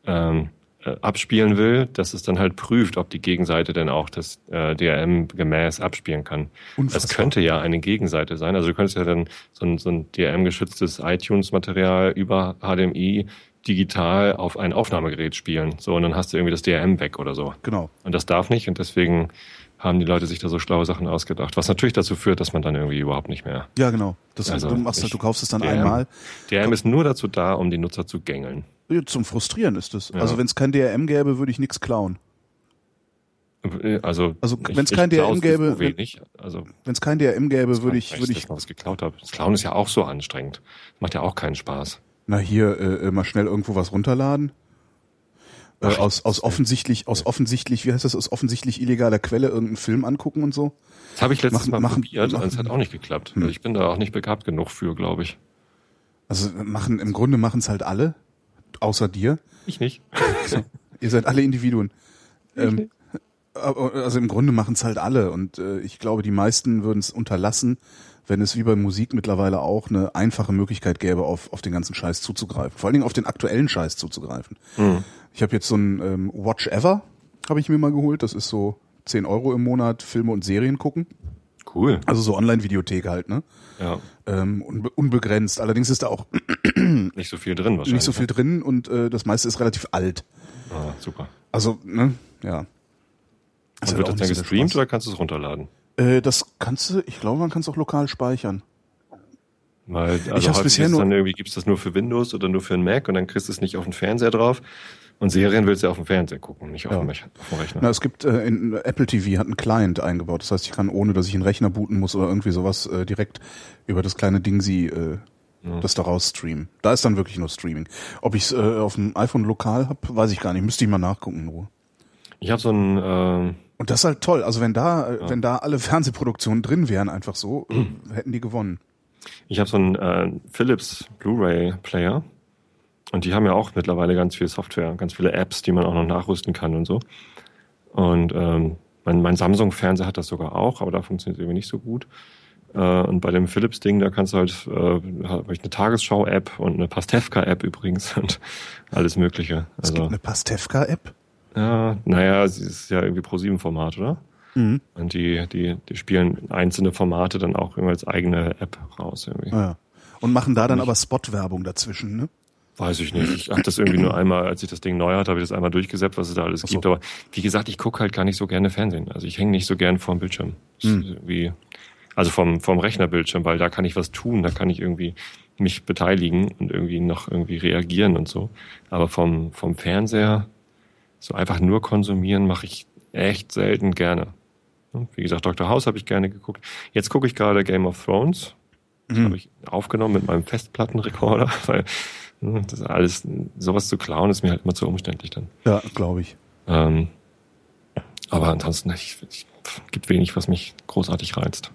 ähm, äh, abspielen will, dass es dann halt prüft, ob die Gegenseite denn auch das äh, DRM gemäß abspielen kann. Unfassbar. Das könnte ja eine Gegenseite sein. Also du könntest ja dann so ein, so ein DRM-geschütztes iTunes-Material über HDMI digital auf ein Aufnahmegerät spielen. So, und dann hast du irgendwie das DRM weg oder so. Genau. Und das darf nicht und deswegen haben die Leute sich da so schlaue Sachen ausgedacht. Was natürlich dazu führt, dass man dann irgendwie überhaupt nicht mehr. Ja, genau. Das, Also, du machst halt, ich- du kaufst es dann DRM. einmal. DRM ist nur dazu da, um die Nutzer zu gängeln. Zum Frustrieren ist es. Ja. Also wenn es kein DRM gäbe, würde ich nichts klauen. Also, Also, ich- wenn's ich kein DRM gäbe, wenig. Also, Wenn es kein DRM gäbe, würde ich, würde dass ich, mal was geklaut habe. Das Klauen ist ja auch so anstrengend. Macht ja auch keinen Spaß. Na hier, äh, äh, mal schnell irgendwo was runterladen. Äh, Ach, aus, aus offensichtlich, aus offensichtlich, wie heißt das, aus offensichtlich illegaler Quelle irgendeinen Film angucken und so. Das habe ich letztes Mal machen- probiert machen- und es hat auch nicht geklappt. Hm. Ich bin da auch nicht begabt genug für, glaube ich. Also machen, im Grunde machen es halt alle, außer dir. Ich nicht. Ihr seid alle Individuen. Ähm, aber- also im Grunde machen es halt alle und äh, ich glaube, die meisten würden es unterlassen, wenn es wie bei Musik mittlerweile auch eine einfache Möglichkeit gäbe, auf, auf den ganzen Scheiß zuzugreifen. Vor allen Dingen auf den aktuellen Scheiß zuzugreifen. Hm. Ich habe jetzt so ein ähm, Watch Ever, habe ich mir mal geholt. Das ist so 10 Euro im Monat Filme und Serien gucken. Cool. Also so Online-Videothek halt, ne? Ja. Ähm, unbe unbegrenzt. Allerdings ist da auch Nicht so viel drin wahrscheinlich. nicht so viel drin und äh, das meiste ist relativ alt. ne? Ah, super. Also, ne, ja. Und Ist wird halt das dann gestreamt oder kannst du es runterladen? Äh, das kannst du, ich glaube, man kann es auch lokal speichern. Weil, also hab's häufig bisher nur- dann irgendwie gibt's das nur für Windows oder nur für einen Mac und dann kriegst du es nicht auf den Fernseher drauf. Und Serien willst du ja auf dem Fernseher gucken, nicht auf, Ja. dem, auf dem Rechner. Na, es gibt äh, in Apple TV hat einen Client eingebaut. Das heißt, ich kann ohne, dass ich einen Rechner booten muss oder irgendwie sowas äh, direkt über das kleine Ding sie äh, das daraus streamen. Da ist dann wirklich nur Streaming. Ob ich es äh, auf dem iPhone lokal hab, weiß ich gar nicht. Müsste ich mal nachgucken in Ruhe. Ich habe so ein äh, Und das ist halt toll. Also wenn da, äh, wenn da alle Fernsehproduktionen drin wären, einfach so, äh, hätten die gewonnen. Ich habe so einen äh, Philips Blu-ray Player und die haben ja auch mittlerweile ganz viel Software, ganz viele Apps, die man auch noch nachrüsten kann und so. Und ähm, mein, mein Samsung-Fernseher hat das sogar auch, aber da funktioniert es irgendwie nicht so gut. Äh, und bei dem Philips-Ding, da kannst du halt, äh, habe ich eine Tagesschau-App und eine Pastewka-App übrigens und alles Mögliche. Es Also gibt eine Pastewka-App. Ja, naja, sie ist ja irgendwie pro 7 Format, oder? Mhm. Und die, die, die spielen einzelne Formate dann auch immer als eigene App raus irgendwie. Ah, ja. Und machen da dann aber Spot-Werbung dazwischen, ne? Weiß ich nicht. Ich hatte das irgendwie nur einmal, als ich das Ding neu hatte, habe ich das einmal durchgesäppt, was es da alles so. gibt. Aber wie gesagt, ich gucke halt gar nicht so gerne Fernsehen. Also ich hänge nicht so gern vorm Bildschirm. Hm. irgendwie, also vom, vom Rechnerbildschirm, weil da kann ich was tun, da kann ich irgendwie mich beteiligen und irgendwie noch irgendwie reagieren und so. Aber vom, vom Fernseher so einfach nur konsumieren mache ich echt selten gerne. Wie gesagt, Dr. House habe ich gerne geguckt. Jetzt gucke ich gerade Game of Thrones. Das Mhm. habe ich aufgenommen mit meinem Festplattenrekorder, weil das alles, sowas zu klauen, ist mir halt immer zu umständlich dann. Ja, glaube ich. Ähm, aber ansonsten, ich, ich, gibt wenig, was mich großartig reizt.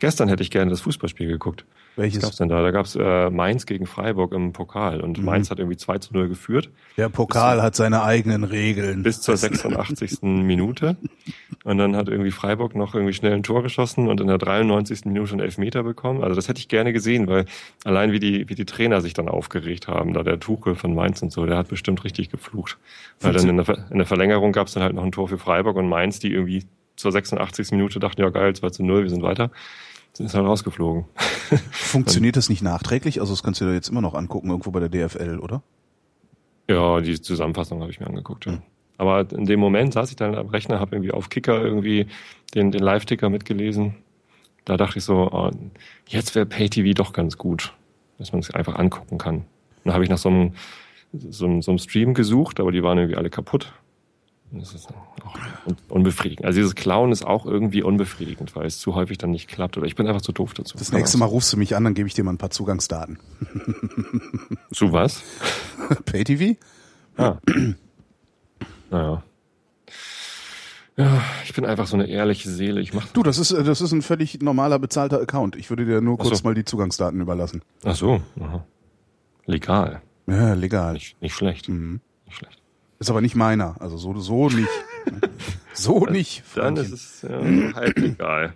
Gestern hätte ich gerne das Fußballspiel geguckt. Was Welches? gab's denn da? Da gab's äh, Mainz gegen Freiburg im Pokal und Mhm. Mainz hat irgendwie 2 zu 0 geführt Der Pokal hat seine eigenen Regeln. bis zur 86. Minute. Und dann hat irgendwie Freiburg noch irgendwie schnell ein Tor geschossen und in der 93. Minute einen Elfmeter bekommen. Also das hätte ich gerne gesehen, weil allein wie die, wie die Trainer sich dann aufgeregt haben, da der Tuchel von Mainz und so, der hat bestimmt richtig geflucht. Weil dann in der, in der Verlängerung gab es dann halt noch ein Tor für Freiburg und Mainz, die irgendwie zur 86. Minute dachten, ja geil, 2 zu 0, wir sind weiter. Sind halt rausgeflogen. Funktioniert das nicht nachträglich? Also das kannst du dir jetzt immer noch angucken, irgendwo bei der DFL, oder? Ja, die Zusammenfassung habe ich mir angeguckt. Ja. Hm. Aber in dem Moment saß ich dann am Rechner, habe irgendwie auf Kicker irgendwie den, den Live-Ticker mitgelesen. Da dachte ich so, oh, jetzt wäre Pay-TV doch ganz gut, dass man es einfach angucken kann. Dann habe ich nach so einem, so, einem, so einem Stream gesucht, aber die waren irgendwie alle kaputt. Das ist auch unbefriedigend. Also dieses Klauen ist auch irgendwie unbefriedigend, weil es zu häufig dann nicht klappt. Oder ich bin einfach zu doof dazu. Das nächste Mal rufst du mich an, dann gebe ich dir mal ein paar Zugangsdaten. Zu was? PayTV? Ah. Naja. Ja, ich bin einfach so eine ehrliche Seele. Ich mach Du, das ist, das ist ein völlig normaler bezahlter Account. Ich würde dir nur kurz so. mal die Zugangsdaten überlassen. Ach so. Aha. Legal. Ja, legal. Nicht, nicht schlecht. Mhm. Nicht schlecht. Ist aber nicht meiner. Also so, so nicht. so nicht. Dann Freundchen. ist es ja, halb egal.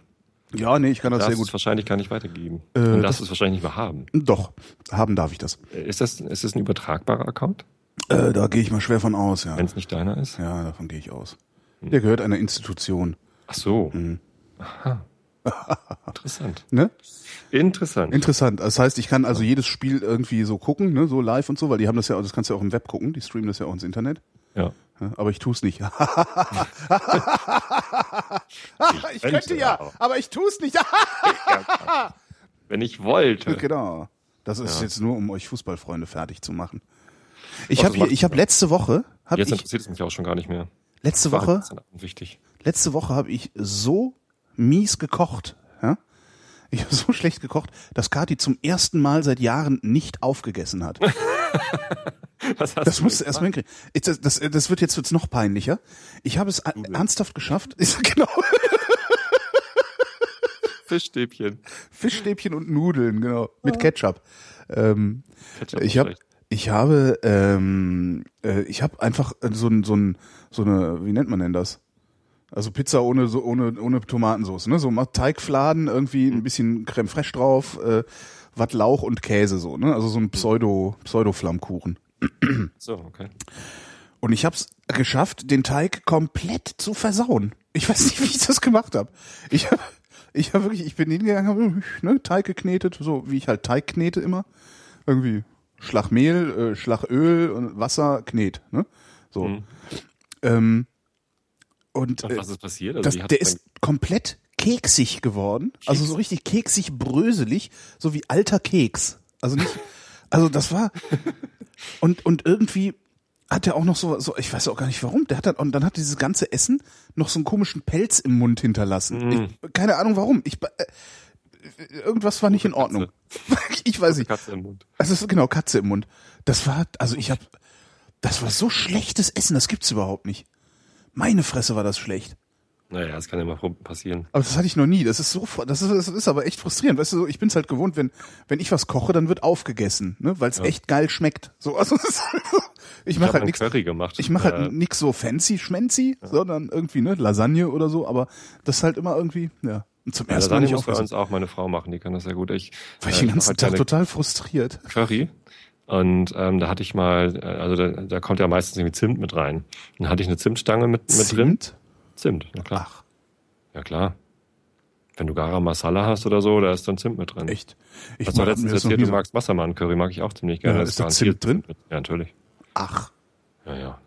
Ja, nee, ich kann das sehr gut. wahrscheinlich gar nicht weitergeben. Äh, Und das- das ist wahrscheinlich nicht mehr haben. Doch, haben darf ich das. Ist das, ist das ein übertragbarer Account, Äh, da gehe ich mal schwer von aus, ja. wenn es nicht deiner ist? Ja, davon gehe ich aus. Der gehört einer Institution. Ach so. Mhm. Aha. Interessant. Ne? Interessant. Interessant. Das heißt, ich kann also jedes Spiel irgendwie so gucken, ne, so live und so, weil die haben das ja, das kannst du ja auch im Web gucken, die streamen das ja auch ins Internet. Ja. Aber ich tue es nicht. ich könnte ja, aber ich tue es nicht. Wenn ich wollte. genau. Das ist Ja. jetzt nur, um euch Fußballfreunde fertig zu machen. Ich habe ich habe letzte Woche, habe Jetzt ich interessiert es mich auch schon gar nicht mehr. letzte Woche, wichtig. letzte Woche habe ich so mies gekocht. Ja? Ich habe so schlecht gekocht, dass Kati zum ersten Mal seit Jahren nicht aufgegessen hat. Was hast Das du musst du erstmal hinkriegen. Ich- Das, das, das wird jetzt wird's noch peinlicher. Ich habe es a- ernsthaft geschafft. Ist, genau. Fischstäbchen. Fischstäbchen und Nudeln, genau. Mit Ketchup. Ähm, Ketchup ich habe schlecht. ich habe ähm, äh, ich habe einfach äh, so ein so ein so eine wie nennt man denn das? Also Pizza ohne so ohne ohne Tomatensauce, ne? So mal Teigfladen irgendwie ein bisschen Creme fraiche drauf, äh, wat Lauch und Käse so, ne? Also so ein Pseudo Pseudo Flammkuchen. So, okay. Und ich habe es geschafft, den Teig komplett zu versauen. Ich weiß nicht, wie ich das gemacht habe. Ich habe ich hab wirklich, ich bin hingegangen, hab, ne, Teig geknetet, so wie ich halt Teig knete immer. Irgendwie Schlag Mehl, äh, Schlag Öl und Wasser, knet. Ne? So. Mhm. Ähm, und äh, was ist passiert? Also das, der ist komplett keksig geworden. Also so richtig keksig, bröselig, so wie alter Keks. Also nicht, also das war, und, und irgendwie hat er auch noch so, so, ich weiß auch gar nicht warum, der hat dann, und dann hat dieses ganze Essen noch so einen komischen Pelz im Mund hinterlassen. Mm. Ich, keine Ahnung warum. Ich, äh, irgendwas war nicht in Ordnung. Ich weiß nicht. Katze im Mund. Also genau Katze im Mund. Das war, also ich habe, das war so schlechtes Essen, das gibt's überhaupt nicht. Meine Fresse war das schlecht. Naja, das kann ja mal passieren. Aber das hatte ich noch nie. Das ist so, das ist, das ist aber echt frustrierend. Weißt du, so, ich bin's halt gewohnt, wenn, wenn ich was koche, dann wird aufgegessen, ne, weil es echt geil schmeckt. So, also es ist, ich mache halt nichts. Curry gemacht. Ich mache Äh, halt nix so fancy schmenzi, sondern irgendwie ne Lasagne oder so. Aber das ist halt immer irgendwie, ja. Und zum ja, ersten Mal Lasagne muss bei uns auch meine Frau machen, die kann das sehr gut. Ich, War äh, ich den mach ganzen halt Tag total frustriert. Curry. Und ähm, da hatte ich mal, äh, also da, da kommt ja meistens irgendwie Zimt mit rein. Dann hatte ich eine Zimtstange mit, mit drin. Zimt? Zimt, na klar. Ach, Ja klar. Wenn du Garam Masala hast oder so, da ist dann Zimt mit drin. echt. Ich mir letztens erzählt, du magst Wassermann-Curry, mag ich auch ziemlich gerne. Ja, ist da Zimt drin? mit. Ja, natürlich. Ach, Ja, ja.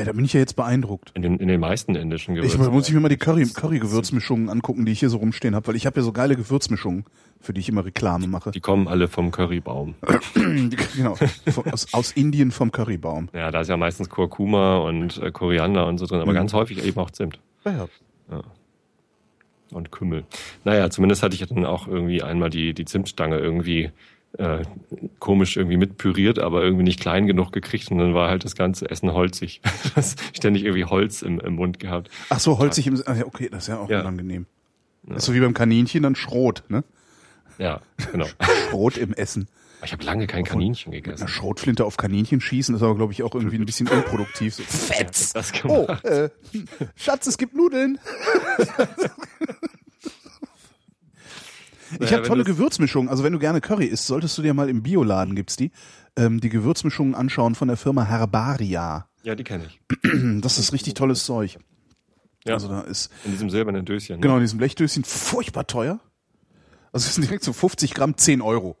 Ja, da bin ich ja jetzt beeindruckt. In den, in den meisten indischen Ich Gewürzen. muss ich mir mal die Curry, Curry-Gewürzmischungen angucken, die ich hier so rumstehen habe, weil ich habe ja so geile Gewürzmischungen, für die ich immer Reklame mache. Die kommen alle vom Currybaum. genau, aus, aus Indien vom Currybaum. Ja, da ist ja meistens Kurkuma und äh, Koriander und so drin, aber Mhm. ganz häufig eben auch Zimt Ja, und Kümmel. Naja, zumindest hatte ich dann auch irgendwie einmal die, die Zimtstange irgendwie äh, komisch irgendwie mitpüriert, aber irgendwie nicht klein genug gekriegt und dann war halt das ganze Essen holzig. Ständig irgendwie Holz im, im Mund gehabt. Ach so, holzig im, ah, ja, okay, das ist ja auch Ja. unangenehm. Das ist so wie beim Kaninchen, dann Schrot, ne? Ja, genau. Schrot im Essen. Ich habe lange kein Kaninchen gegessen. Schrotflinte auf Kaninchen schießen ist aber, glaube ich, auch irgendwie ein bisschen unproduktiv. So, Fetz! Das Oh, äh, hm, Schatz, es gibt Nudeln. Ich Naja, habe tolle Gewürzmischungen. Also wenn du gerne Curry isst, solltest du dir mal im Bioladen gibt's die, ähm, die Gewürzmischungen anschauen von der Firma Herbaria. Ja, die kenne ich. Das ist richtig tolles Zeug. Ja. Also da ist In diesem silbernen Döschen. ne? genau in diesem Blechdöschen furchtbar teuer. Also es sind direkt so 50 Gramm 10 Euro.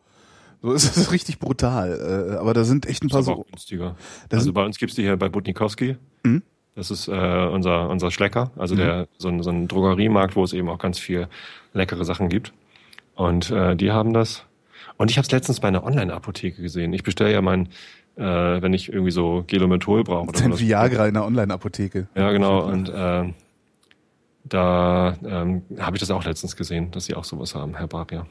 So ist es richtig brutal. Äh, aber da sind echt ein Ist paar aber so. auch günstiger. Also sind- bei uns gibt's die hier bei Butnikowski. Mhm. Das ist äh, unser, unser Schlecker, also der so ein, so ein Drogeriemarkt, wo es eben auch ganz viel leckere Sachen gibt. Und äh, die haben das. Und ich habe es letztens bei einer Online-Apotheke gesehen. Ich bestelle ja mein, äh, wenn ich irgendwie so Gelometol brauche. Oder Dein. Viagra in der Online-Apotheke. Ja, genau. Und äh, da ähm, habe ich das auch letztens gesehen, dass sie auch sowas haben, Herr Baria.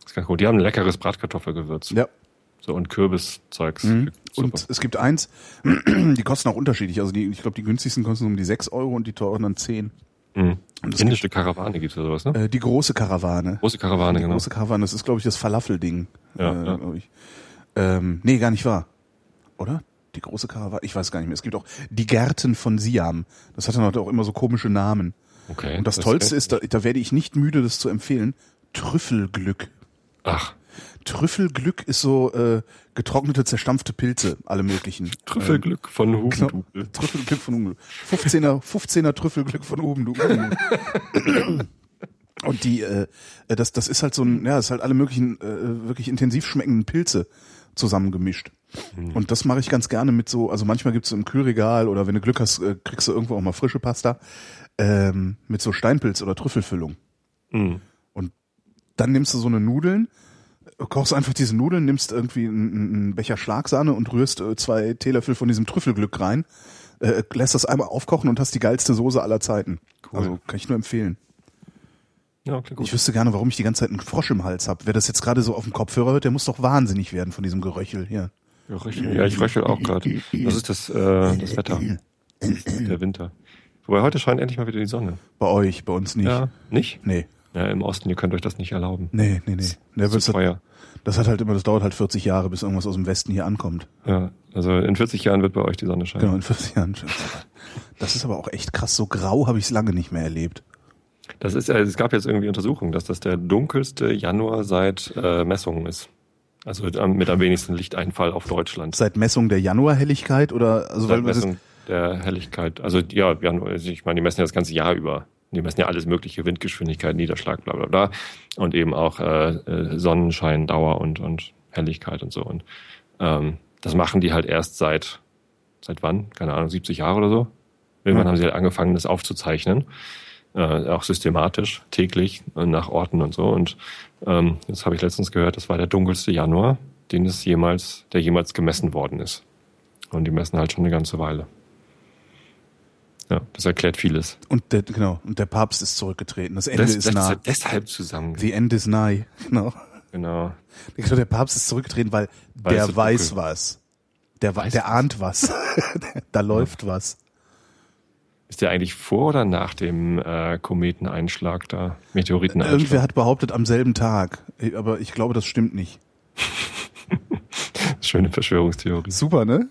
Das ist ganz gut. Die haben ein leckeres Bratkartoffelgewürz. Ja. So und Kürbiszeugs. Mhm. Und es gibt eins, die kosten auch unterschiedlich. Also die, ich glaube, die günstigsten kosten um die 6 Euro und die teuren dann 10. Mhm. Es Indische Karawane gibt's oder sowas, ne? Äh, die große Karawane. Große Karawane, die genau. große Karawane, das ist, glaube ich, das Falafel-Ding. Ja, äh, ja. ich. Ähm, nee, gar nicht wahr. Oder? Die große Karawane? Ich weiß gar nicht mehr. Es gibt auch die Gärten von Siam. Das hat dann halt auch immer so komische Namen. Okay. Und das, Tollste ist, da, da werde ich nicht müde, das zu empfehlen, Trüffelglück. Ach, Trüffelglück ist so äh, getrocknete, zerstampfte Pilze, alle möglichen. Trüffelglück von Ähm, Hugendubel. genau, Trüffelglück von Hugendubel. 15er, 15er Trüffelglück von Hugendubel. Und die, äh, das, das ist halt so ein, ja, das ist halt alle möglichen äh, wirklich intensiv schmeckenden Pilze zusammengemischt. Und das mache ich ganz gerne mit so, also manchmal gibt's im Kühlregal oder wenn du Glück hast, äh, kriegst du irgendwo auch mal frische Pasta ähm, mit so Steinpilz oder Trüffelfüllung. Mhm. Und dann nimmst du so eine Nudeln, kochst einfach diese Nudeln, nimmst irgendwie einen, einen Becher Schlagsahne und rührst äh, zwei Teelöffel von diesem Trüffelglück rein, äh, lässt das einmal aufkochen und hast die geilste Soße aller Zeiten. Cool. Also kann ich nur empfehlen. Ja, klingt gut. Ich wüsste gerne, warum ich die ganze Zeit einen Frosch im Hals hab. Wer das jetzt gerade so auf dem Kopfhörer hört, der muss doch wahnsinnig werden von diesem Geröchel hier. Ja, richtig. ja ich röchel auch gerade. Das ist das, äh, das Wetter. Der Winter. Wobei heute scheint endlich mal wieder die Sonne. Bei euch, bei uns nicht. Ja. Nicht? Nee, Ja, im Osten, ihr könnt euch das nicht erlauben. nee, nee, nee. Der Zu wird's- teuer. das hat halt immer, das dauert halt 40 Jahre, bis irgendwas aus dem Westen hier ankommt. Ja, also in 40 Jahren wird bei euch die Sonne scheinen. Genau, in 40 Jahren. Das ist aber auch echt krass. So grau habe ich es lange nicht mehr erlebt. Das ist ja, es gab jetzt irgendwie Untersuchungen, dass das der dunkelste Januar seit äh, Messungen ist. Also mit am, mit am wenigsten Lichteinfall auf Deutschland. Seit Messung der Januarhelligkeit oder also Seit weil das, Messung der Helligkeit. Also ja, Januar, also ich meine, die messen ja das ganze Jahr über. Die messen ja alles mögliche, Windgeschwindigkeit, Niederschlag, bla bla bla. Und eben auch äh, äh, Sonnenschein, Dauer und, und Helligkeit und so. Und ähm, das machen die halt erst seit, seit wann? Keine Ahnung, 70 Jahre oder so. Irgendwann Ja. haben sie halt angefangen, das aufzuzeichnen. Äh, auch systematisch, täglich, äh, nach Orten und so. Und ähm, jetzt habe ich letztens gehört, das war der dunkelste Januar, den es jemals, der jemals gemessen worden ist. Und die messen halt schon eine ganze Weile. Ja, das erklärt vieles. und der, genau, und der Papst ist zurückgetreten. Das Ende Das, ist das nah. ist deshalb zusammen. The end is nigh. Genau. Genau. Der Papst ist zurückgetreten, weil, es der so weiß was. Der, Weiß der was. ahnt was. da läuft was. Ist der eigentlich vor oder nach dem äh, Kometeneinschlag da? Meteoriteneinschlag? Irgendwer hat behauptet am selben Tag. Aber ich glaube, das stimmt nicht. Schöne Verschwörungstheorie. Super, ne?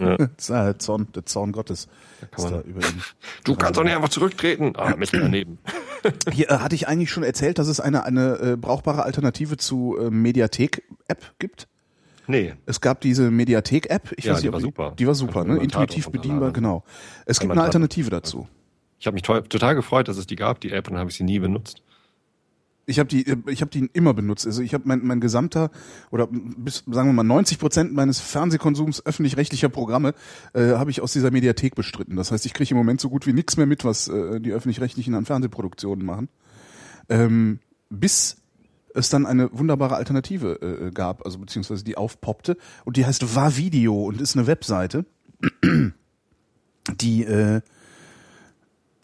Ja. Der Zorn, der Zorn Gottes. Kann man- über ihn. Du kannst doch nicht einfach zurücktreten. Ah, mitten daneben. Hier äh, hatte ich eigentlich schon erzählt, dass es eine, eine äh, brauchbare Alternative zu äh, Mediathek-App gibt. Nee. Es gab diese Mediathek-App. Ich Ja, weiß die war super. Die war super, ne? Intuitiv bedienbar, genau. Es gibt eine Alternative dazu. Ich habe mich total gefreut, dass es die gab, die App, und dann habe ich sie nie benutzt. Ich habe die, äh, ich habe die immer benutzt. Also ich habe mein, mein gesamter oder bis sagen wir mal 90 Prozent meines Fernsehkonsums öffentlich-rechtlicher Programme äh, habe ich aus dieser Mediathek bestritten. Das heißt, ich kriege im Moment so gut wie nichts mehr mit, was äh, die öffentlich-rechtlichen an Fernsehproduktionen machen. Ähm, bis es dann eine wunderbare Alternative äh, gab, also beziehungsweise die aufpoppte und die heißt War Video und ist eine Webseite, die äh,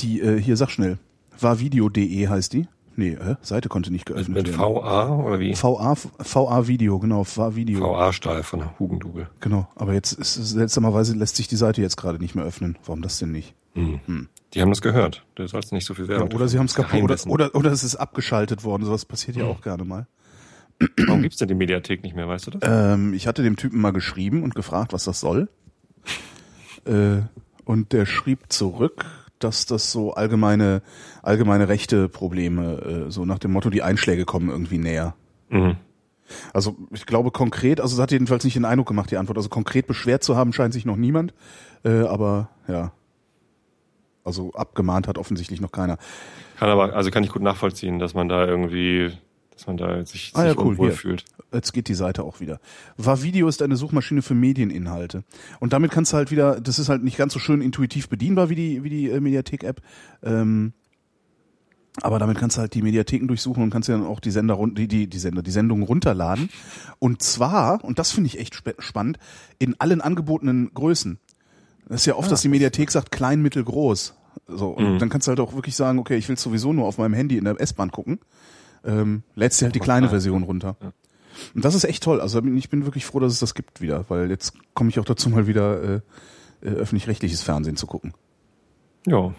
die äh, hier sag schnell warvideo.de heißt die. Nee, äh, Seite konnte nicht Mit, geöffnet mit werden. VA oder wie? VA VA Video, genau, VA Video. VA-Stahl von Hugendubel. Genau, aber jetzt ist seltsamerweise lässt sich die Seite jetzt gerade nicht mehr öffnen. Warum das denn nicht? Die haben das gehört. Du sollst nicht so viel Ja, Werbung. oder sie haben es kaputt oder, oder oder es ist abgeschaltet worden. Sowas passiert ja auch gerne mal. Warum gibt's denn die Mediathek nicht mehr, weißt du das? Ähm, ich hatte dem Typen mal geschrieben und gefragt, was das soll. Äh, und der schrieb zurück, dass das so allgemeine, allgemeine rechte Probleme, äh, so nach dem Motto, die Einschläge kommen irgendwie näher. Mhm. Also ich glaube konkret, also es hat jedenfalls nicht den Eindruck gemacht, die Antwort. Also konkret beschwert zu haben scheint sich noch niemand. Äh, aber ja. Also abgemahnt hat offensichtlich noch keiner. Kann aber, also kann ich gut nachvollziehen, dass man da irgendwie, dass man da sich, Ah ja, sich cool, unwohl hier. fühlt. Jetzt geht die Seite auch wieder. War Video ist eine Suchmaschine für Medieninhalte. Und damit kannst du halt wieder, das ist halt nicht ganz so schön intuitiv bedienbar wie die, wie die äh, Mediathek-App. Ähm, Aber damit kannst du halt die Mediatheken durchsuchen und kannst ja dann auch die Sender die die die Sender die Sendungen runterladen und zwar und das finde ich echt spannend in allen angebotenen Größen. Das ist ja oft, ah, dass die Mediathek sagt klein, mittel, groß. So und mhm. dann kannst du halt auch wirklich sagen, okay, ich will sowieso nur auf meinem Handy in der S-Bahn gucken. Ähm, lädst dir halt die kleine Version runter. Ja. Und das ist echt toll. Also ich bin wirklich froh, dass es das gibt wieder, weil jetzt komme ich auch dazu mal wieder äh, äh, öffentlich-rechtliches Fernsehen zu gucken. Ja,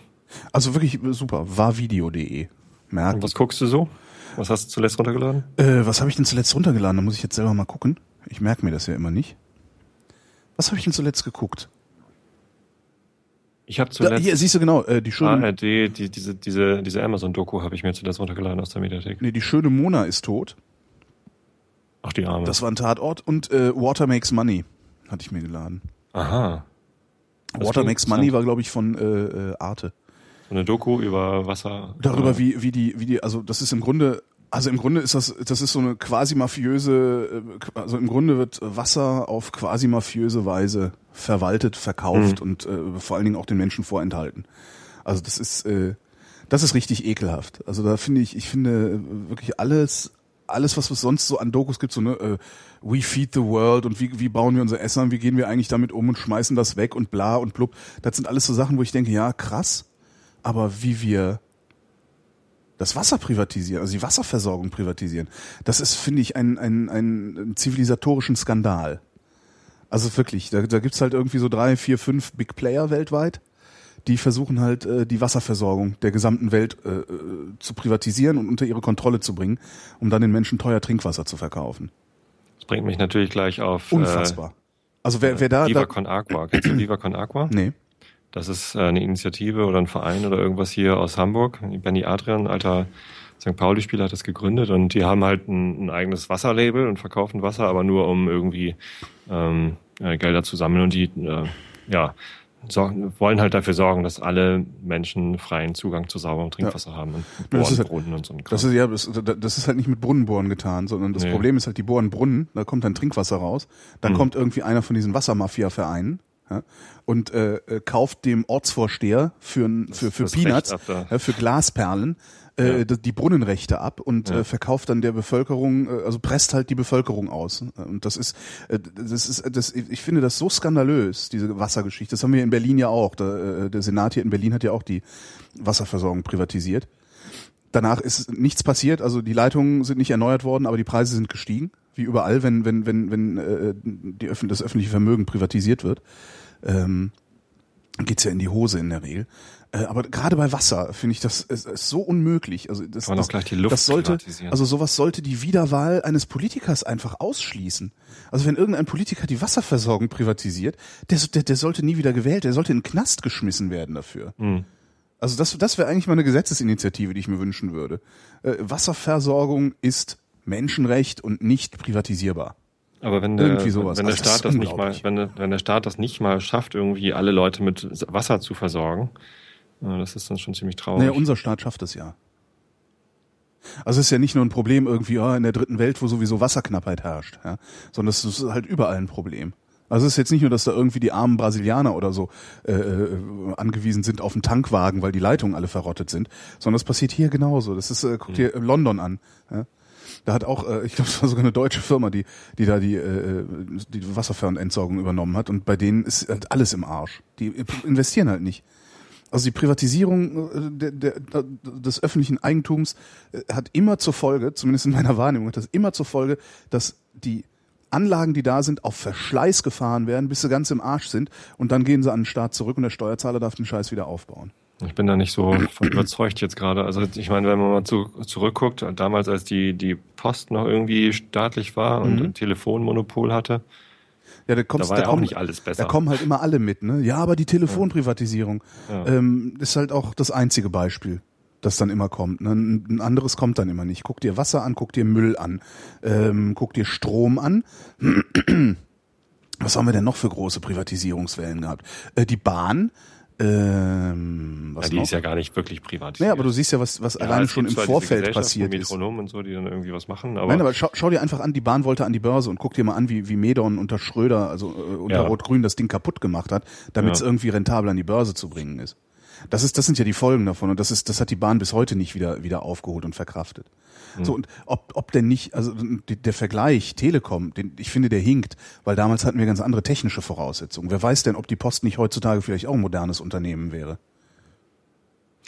also wirklich super. Warvideo.de. Merkt. Und was guckst du so? Was hast du zuletzt runtergeladen? Äh, was habe ich denn zuletzt runtergeladen? Da muss ich jetzt selber mal gucken. Ich merke mir das ja immer nicht. Was habe ich denn zuletzt geguckt? Ich habe zuletzt. Da, hier siehst du genau äh, die schöne. ARD, die, diese diese diese Amazon-Doku habe ich mir zuletzt runtergeladen aus der Mediathek. Nee, die schöne Mona ist tot. Ach die Arme. Das war ein Tatort und äh, Water Makes Money hatte ich mir geladen. Aha. Water Makes Money war glaube ich von äh, äh, Arte eine Doku über Wasser. Darüber, wie, wie die, wie die, also das ist im Grunde, also im Grunde ist das, das ist so eine quasi mafiöse, äh, also im Grunde wird Wasser auf quasi mafiöse Weise verwaltet, verkauft mhm. und äh, vor allen Dingen auch den Menschen vorenthalten. Also das ist, äh, das ist richtig ekelhaft. Also da finde ich, ich finde wirklich alles, alles, was es sonst so an Dokus gibt, so ne, äh, We Feed the World und wie, wie bauen wir unser Essen an, wie gehen wir eigentlich damit um und schmeißen das weg und bla und blub. Das sind alles so Sachen, wo ich denke, ja, krass aber wie wir das Wasser privatisieren, also die Wasserversorgung privatisieren, das ist, finde ich, ein, ein, ein zivilisatorischen Skandal. Also wirklich, da, da gibt's halt irgendwie so drei, vier, fünf Big Player weltweit, die versuchen halt äh, die Wasserversorgung der gesamten Welt äh, äh zu privatisieren und unter ihre Kontrolle zu bringen, um dann den Menschen teuer Trinkwasser zu verkaufen. Das bringt mich natürlich gleich auf. Äh, Unfassbar. also wer, wer da. Viva da, Con Aqua. Kennst du Viva Con Aqua? Nee. Das ist äh, eine Initiative oder ein Verein oder irgendwas hier aus Hamburg. Benny Adrian, alter St. Pauli-Spieler, hat das gegründet und die haben halt ein, ein, eigenes Wasserlabel und verkaufen Wasser, aber nur um irgendwie ähm, äh, Gelder zu sammeln und die äh, ja sorgen, wollen halt dafür sorgen, dass alle Menschen freien Zugang zu sauberem Trinkwasser ja. haben und Bohren, halt, Brunnen und so. Das ist, ja, das, das ist halt nicht mit Brunnenbohren getan, sondern das nee. Problem ist halt, die bohren Brunnen, da kommt dann Trinkwasser raus, dann mhm. kommt irgendwie einer von diesen Wassermafia-Vereinen ja, und äh, äh, kauft dem Ortsvorsteher für, für, für Peanuts, ja, für Glasperlen, äh, ja. die Brunnenrechte ab und ja. äh, verkauft dann der Bevölkerung, äh, also presst halt die Bevölkerung aus. Und das ist, äh, das ist, das, ich finde das so skandalös, diese Wassergeschichte. Das haben wir in Berlin ja auch. Der, der Senat hier in Berlin hat ja auch die Wasserversorgung privatisiert. Danach ist nichts passiert, also die Leitungen sind nicht erneuert worden, aber die Preise sind gestiegen, wie überall, wenn wenn wenn wenn äh, die Öffn das öffentliche Vermögen privatisiert wird ähm, geht's ja in die Hose in der Regel. Äh, aber gerade bei Wasser finde ich das ist, ist so unmöglich. Also das, Kann das, gleich die Luft das sollte, also sowas sollte die Wiederwahl eines Politikers einfach ausschließen. Also wenn irgendein Politiker die Wasserversorgung privatisiert, der, der, der sollte nie wieder gewählt, der sollte in den Knast geschmissen werden dafür. Mhm. Also das, das wäre eigentlich mal eine Gesetzesinitiative, die ich mir wünschen würde. Äh, Wasserversorgung ist Menschenrecht und nicht privatisierbar. Aber wenn der, wenn der Staat das, nicht mal, wenn der, wenn der Staat das nicht mal schafft, irgendwie alle Leute mit Wasser zu versorgen, das ist dann schon ziemlich traurig. Naja, unser Staat schafft es ja. Also es ist ja nicht nur ein Problem irgendwie oh, in der dritten Welt, wo sowieso Wasserknappheit herrscht, ja, sondern es ist halt überall ein Problem. Also es ist jetzt nicht nur, dass da irgendwie die armen Brasilianer oder so äh, äh angewiesen sind auf einen Tankwagen, weil die Leitungen alle verrottet sind, sondern das passiert hier genauso. Das ist, äh, guck dir mhm. London an. Ja? Da hat auch, äh, ich glaube, es war sogar eine deutsche Firma, die, die da die, äh, die Wasserfernentsorgung übernommen hat. Und bei denen ist halt alles im Arsch. Die investieren halt nicht. Also die Privatisierung äh, der, der, des öffentlichen Eigentums äh, hat immer zur Folge, zumindest in meiner Wahrnehmung, hat das immer zur Folge, dass die Anlagen, die da sind, auf Verschleiß gefahren werden, bis sie ganz im Arsch sind und dann gehen sie an den Staat zurück und der Steuerzahler darf den Scheiß wieder aufbauen. Ich bin da nicht so von überzeugt jetzt gerade. Also ich meine, wenn man mal zu, zurückguckt, damals als die, die Post noch irgendwie staatlich war und mhm. ein Telefonmonopol hatte, ja, da, kommst, da war da ja kommen, auch nicht alles besser. Da kommen halt immer alle mit, ne? Ja, aber die Telefonprivatisierung ja. ähm, ist halt auch das einzige Beispiel, das dann immer kommt. Ne? Ein anderes kommt dann immer nicht. Guck dir Wasser an, guck dir Müll an, ähm, guck dir Strom an. Was haben wir denn noch für große Privatisierungswellen gehabt? Äh, die Bahn ähm, was ja, die noch? ist ja gar nicht wirklich privat. Nee, aber du siehst ja, was, was ja, alleine schon im Vorfeld passiert ist. und so, die dann irgendwie was machen. Aber Nein, aber schau, schau dir einfach an, die Bahn wollte an die Börse und guck dir mal an, wie, wie Medon unter Schröder, also äh, unter ja. Rot-Grün das Ding kaputt gemacht hat, damit es irgendwie rentabel an die Börse zu bringen ist. Das ist, das sind ja die Folgen davon und das ist, das hat die Bahn bis heute nicht wieder wieder aufgeholt und verkraftet. Mhm. So und ob ob denn nicht, also der Vergleich Telekom, den, ich finde, der hinkt, weil damals hatten wir ganz andere technische Voraussetzungen. Wer weiß denn, ob die Post nicht heutzutage vielleicht auch ein modernes Unternehmen wäre?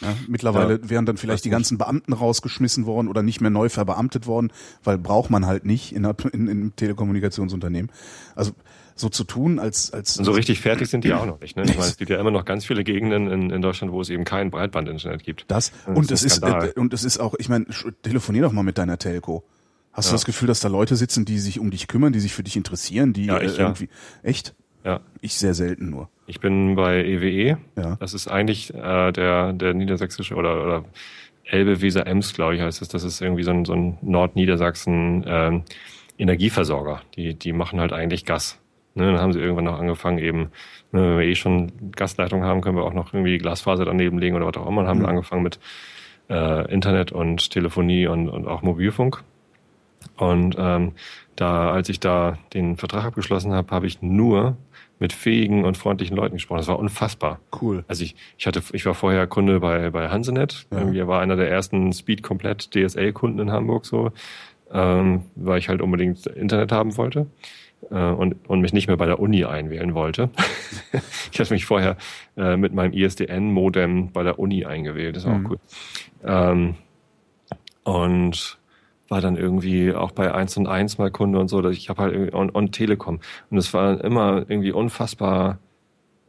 Ja, mittlerweile ja, wären dann vielleicht die ganzen Beamten rausgeschmissen worden oder nicht mehr neu verbeamtet worden, weil braucht man halt nicht in, in, in einem Telekommunikationsunternehmen. Also so zu tun, als als und so richtig fertig sind die auch noch nicht. Ne? Ich meine, es gibt ja immer noch ganz viele Gegenden in, in Deutschland, wo es eben kein Breitbandinternet gibt. Das, das und es ist, äh, und es ist auch, ich meine, telefonier doch mal mit deiner Telco. Hast ja. du das Gefühl, dass da Leute sitzen, die sich um dich kümmern, die sich für dich interessieren, die ja, ich, äh, irgendwie ja. echt? Ja. Ich sehr selten nur. Ich bin bei EWE. E. Ja. Das ist eigentlich äh, der der niedersächsische oder oder Elbe Weser Ems, glaube ich, heißt es. Das ist irgendwie so ein, so ein Nordniedersachsen ähm, Energieversorger. Die die machen halt eigentlich Gas. Ne, dann haben sie irgendwann noch angefangen, eben, ne, wenn wir eh schon Gasleitung haben, können wir auch noch irgendwie Glasfaser daneben legen oder was auch immer. Dann haben mhm. angefangen mit äh, Internet und Telefonie und, und auch Mobilfunk. Und ähm, da, als ich da den Vertrag abgeschlossen habe, habe ich nur mit fähigen und freundlichen Leuten gesprochen. Das war unfassbar. Cool. Also ich, ich hatte, ich war vorher Kunde bei, bei Hansenet. Ja. Irgendwie war einer der ersten Speed komplett DSL-Kunden in Hamburg so, ähm, weil ich halt unbedingt Internet haben wollte und, und mich nicht mehr bei der Uni einwählen wollte. ich hatte mich vorher äh, mit meinem ISDN-Modem bei der Uni eingewählt. Das war mhm. auch cool. Ähm, und war dann irgendwie auch bei 1 und 1 mal Kunde und so. Dass ich habe halt und, und Telekom. Und es war immer irgendwie unfassbar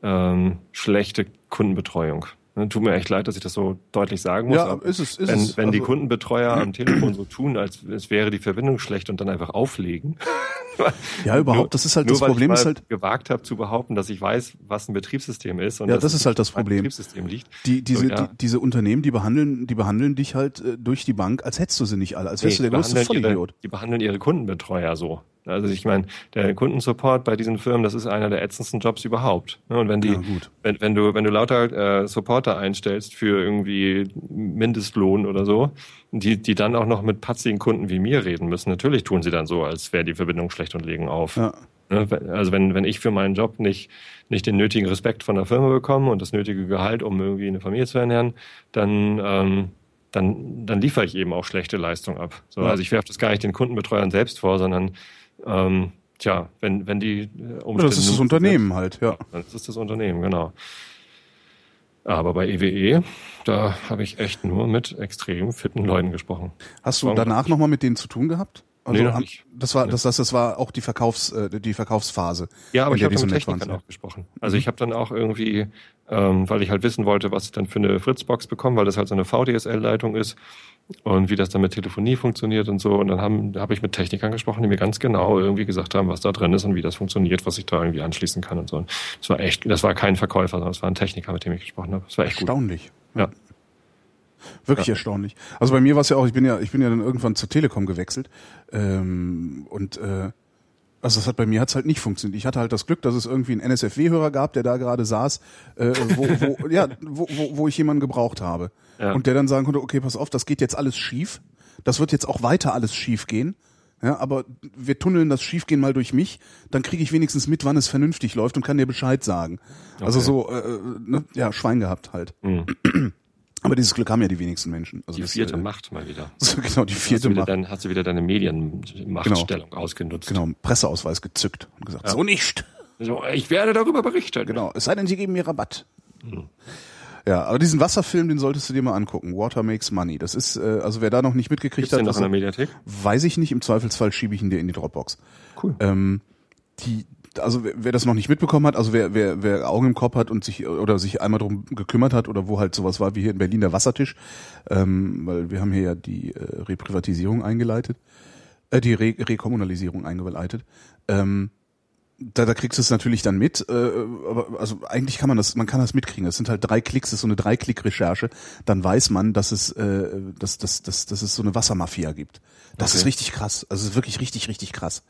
ähm, schlechte Kundenbetreuung. Ne, tut mir echt leid, dass ich das so deutlich sagen muss. Ja, ist es, ist wenn, es. Wenn also, die Kundenbetreuer am Telefon so tun, als es wäre die Verbindung schlecht und dann einfach auflegen. ja, überhaupt, nur, das ist halt das Problem ich ist halt gewagt habe zu behaupten, dass ich weiß, was ein Betriebssystem ist und ja, das ist halt das Problem. Betriebssystem liegt. Die diese so, ja. die, diese Unternehmen, die behandeln die behandeln dich halt äh, durch die Bank, als hättest du sie nicht alle, als wärst nee, du der größte Vollidiot. Ihre, die behandeln ihre Kundenbetreuer so. Also ich meine, der Kundensupport bei diesen Firmen, das ist einer der ätzendsten Jobs überhaupt. Ne, und wenn die, ja, wenn, wenn du, wenn du lauter äh, Supporter einstellst für irgendwie Mindestlohn oder so, die, die dann auch noch mit patzigen Kunden wie mir reden müssen, natürlich tun sie dann so, als wäre die Verbindung schlecht und legen auf. Ja. Ne, also wenn, wenn ich für meinen Job nicht, nicht den nötigen Respekt von der Firma bekomme und das nötige Gehalt, um irgendwie eine Familie zu ernähren, dann ähm, dann, dann liefere ich eben auch schlechte Leistung ab. So, ja. Also ich werfe das gar nicht den Kundenbetreuern selbst vor, sondern ähm, tja, wenn, wenn die Umstände. Ja, das ist das Unternehmen sind, halt, ja. Dann ist das Unternehmen, genau. Aber bei EWE, e, da habe ich echt nur mit extrem fitten Leuten gesprochen. Hast du danach nochmal mit denen zu tun gehabt? Also nee, nicht. Das war, das, das, das war auch die Verkaufs, äh, die Verkaufsphase. Ja, aber ich habe mit Technikern auch gesprochen. Also mhm. ich habe dann auch irgendwie, ähm, weil ich halt wissen wollte, was ich dann für eine Fritzbox bekomme, weil das halt so eine VDSL-Leitung ist und wie das dann mit Telefonie funktioniert und so. Und dann habe ich mit Technikern gesprochen, die mir ganz genau irgendwie gesagt haben, was da drin ist und wie das funktioniert, was ich da irgendwie anschließen kann und so. das war echt, das war kein Verkäufer, sondern das war ein Techniker, mit dem ich gesprochen habe. Das war echt Erstaunlich. gut. Ja. Wirklich ja. erstaunlich. Also bei mir war es ja auch, ich bin ja, ich bin ja dann irgendwann zur Telekom gewechselt. Ähm, und äh, also das hat bei mir hat's halt nicht funktioniert. Ich hatte halt das Glück, dass es irgendwie einen NSFW-Hörer gab, der da gerade saß, äh, wo, wo, ja, wo, wo, wo ich jemanden gebraucht habe. Ja. Und der dann sagen konnte, okay, pass auf, das geht jetzt alles schief. Das wird jetzt auch weiter alles schief gehen. Ja, aber wir tunneln das Schiefgehen mal durch mich, dann kriege ich wenigstens mit, wann es vernünftig läuft und kann dir Bescheid sagen. Also okay. Also so, äh, ne, ja, Schwein gehabt halt. Mhm. Aber dieses Glück haben ja die wenigsten Menschen. Also die das, vierte äh, Macht mal wieder. So, genau, die vierte hast Macht. Dann hast du wieder deine Medienmachtstellung genau. ausgenutzt. Genau, Presseausweis gezückt und gesagt, ja. so nicht. So, ich werde darüber berichten. Genau, es sei denn, sie geben mir Rabatt. Hm. Ja, aber diesen Wasserfilm, den solltest du dir mal angucken. Water Makes Money. Das ist, äh, also wer da noch nicht mitgekriegt Gibt's hat, den noch in der Mediathek? weiß ich nicht. Im Zweifelsfall schiebe ich ihn dir in die Dropbox. Cool. Ähm, die, also wer, wer das noch nicht mitbekommen hat, also wer, wer, wer Augen im Kopf hat und sich oder sich einmal drum gekümmert hat oder wo halt sowas war wie hier in Berlin der Wassertisch, ähm, weil wir haben hier ja die äh, Reprivatisierung eingeleitet, äh, die Re Rekommunalisierung eingeleitet. Ähm, da, da kriegst du es natürlich dann mit, äh, aber also eigentlich kann man das, man kann das mitkriegen. Es sind halt drei Klicks, das ist so eine Drei-Klick-Recherche. Dann weiß man, dass es, äh, dass, dass, dass, dass es so eine Wassermafia gibt. Das okay. ist richtig krass. Also es ist wirklich richtig, richtig krass.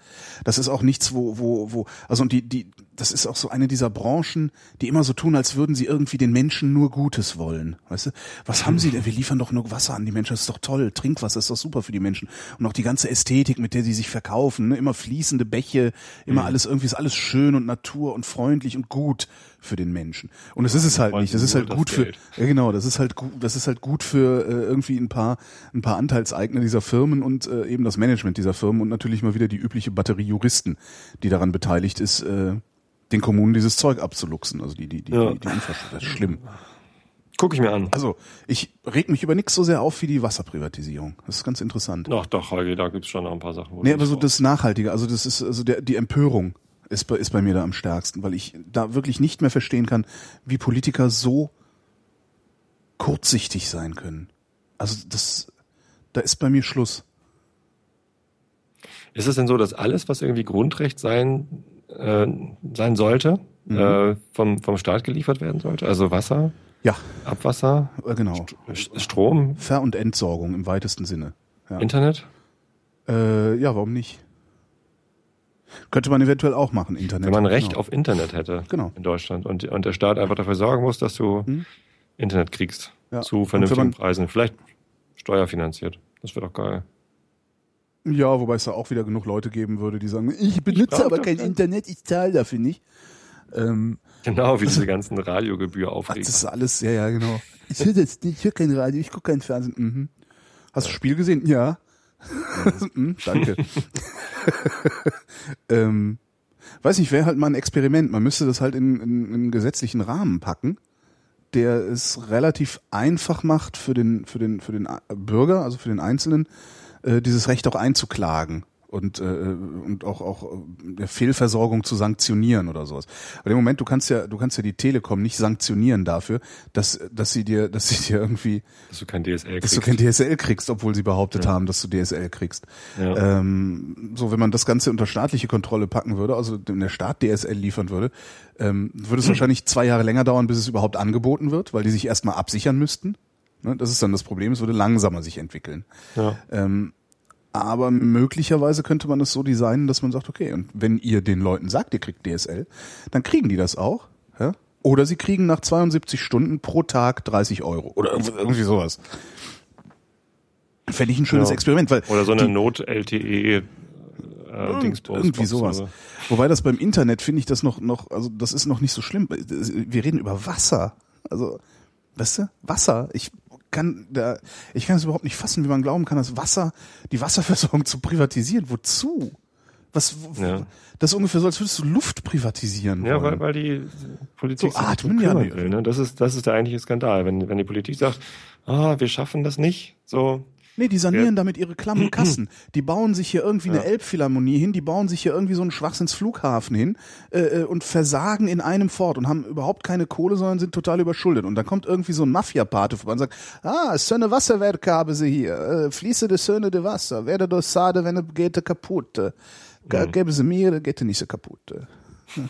Das ist auch nichts, wo, wo, wo, also und die, die, das ist auch so eine dieser Branchen, die immer so tun, als würden sie irgendwie den Menschen nur Gutes wollen. Weißt du? Was haben sie denn? Wir liefern doch nur Wasser an die Menschen. Das ist doch toll. Trinkwasser ist doch super für die Menschen. Und auch die ganze Ästhetik, mit der sie sich verkaufen. Ne? Immer fließende Bäche, immer mhm. alles irgendwie ist alles schön und Natur und freundlich und gut für den Menschen. Und das ist es halt nicht. Das ist halt gut für, ja genau, das ist halt gut, das ist halt gut für äh, irgendwie ein paar, ein paar Anteilseigner dieser Firmen und äh, eben das Management dieser Firmen und natürlich mal wieder die übliche Batterie Juristen, die daran beteiligt ist, äh, den Kommunen dieses Zeug abzuluxen. Also die, die, die, ja. die, die Infrastruktur. Das ist schlimm. Guck ich mir an. Also, ich reg mich über nichts so sehr auf wie die Wasserprivatisierung. Das ist ganz interessant. Doch, doch, Holgi, da gibt's schon noch ein paar Sachen. Nee, aber so das Nachhaltige, also das ist, also der, die Empörung ist bei, ist bei mir da am stärksten, weil ich da wirklich nicht mehr verstehen kann, wie Politiker so kurzsichtig sein können. Also das, da ist bei mir Schluss. Ist es denn so, dass alles, was irgendwie Grundrecht sein äh, sein sollte, mhm. äh, vom, vom Staat geliefert werden sollte? Also Wasser? Ja. Abwasser? Äh, genau. St Strom? Ver- und Entsorgung im weitesten Sinne. Ja. Internet? Äh, ja, warum nicht? Könnte man eventuell auch machen, Internet. Wenn man Recht genau. auf Internet hätte genau. in Deutschland und, und der Staat einfach dafür sorgen muss, dass du hm? Internet kriegst ja. zu vernünftigen Preisen. Vielleicht steuerfinanziert. Das wäre doch geil. Ja, wobei es da auch wieder genug Leute geben würde, die sagen, ich benutze ich aber kein nicht. Internet, ich zahle dafür nicht. Ähm, genau, wie diese ganzen Radiogebühr aufregen. Das ist alles, ja, ja, genau. Ich höre jetzt nicht, ich höre kein Radio, ich gucke kein Fernsehen. Mhm. Hast du ja. Spiel gesehen? Ja. mhm, danke. ähm, weiß nicht, wäre halt mal ein Experiment. Man müsste das halt in, in, in einen gesetzlichen Rahmen packen, der es relativ einfach macht für den, für den, für den Bürger, also für den Einzelnen, äh, dieses Recht auch einzuklagen und äh, und auch auch der Fehlversorgung zu sanktionieren oder sowas. Aber im Moment du kannst ja du kannst ja die Telekom nicht sanktionieren dafür, dass dass sie dir dass sie dir irgendwie dass du kein DSL kriegst. dass du kein DSL kriegst, obwohl sie behauptet ja. haben, dass du DSL kriegst. Ja. Ähm, so wenn man das Ganze unter staatliche Kontrolle packen würde, also wenn der Staat DSL liefern würde, ähm, würde es wahrscheinlich zwei Jahre länger dauern, bis es überhaupt angeboten wird, weil die sich erstmal absichern müssten. Ne? Das ist dann das Problem, es würde langsamer sich entwickeln. Ja. Ähm, aber möglicherweise könnte man es so designen, dass man sagt, okay, und wenn ihr den Leuten sagt, ihr kriegt DSL, dann kriegen die das auch. Ja? Oder sie kriegen nach 72 Stunden pro Tag 30 Euro. Oder irgendwie sowas. Fände ich ein schönes ja. Experiment. Weil Oder so eine Not-LTE. Äh, irgendwie sowas. Oder? Wobei das beim Internet finde ich das noch, noch, also das ist noch nicht so schlimm. Wir reden über Wasser. Also, weißt du, Wasser. Ich kann da, ich kann es überhaupt nicht fassen, wie man glauben kann, das Wasser, die Wasserversorgung zu privatisieren. Wozu? Was, ja. das ist ungefähr so, als würdest du Luft privatisieren. Ja, weil, weil die Politik so atmen ja. Will, ne? Das ist, das ist der eigentliche Skandal. Wenn, wenn die Politik sagt, ah, wir schaffen das nicht, so, Nee, die sanieren ja. damit ihre klammen Kassen. Die bauen sich hier irgendwie ja. eine Elbphilharmonie hin, die bauen sich hier irgendwie so einen Schwachsinnsflughafen hin äh, äh, und versagen in einem Fort und haben überhaupt keine Kohle, sondern sind total überschuldet. Und dann kommt irgendwie so ein Mafia-Pate vorbei und sagt, ah, Söhne Wasserwerke haben sie hier, äh, fließe de Söhne de Wasser, werde das sade, wenn es geht kaputt. Mhm. Geben sie mir, geht nicht so kaputt. Äh.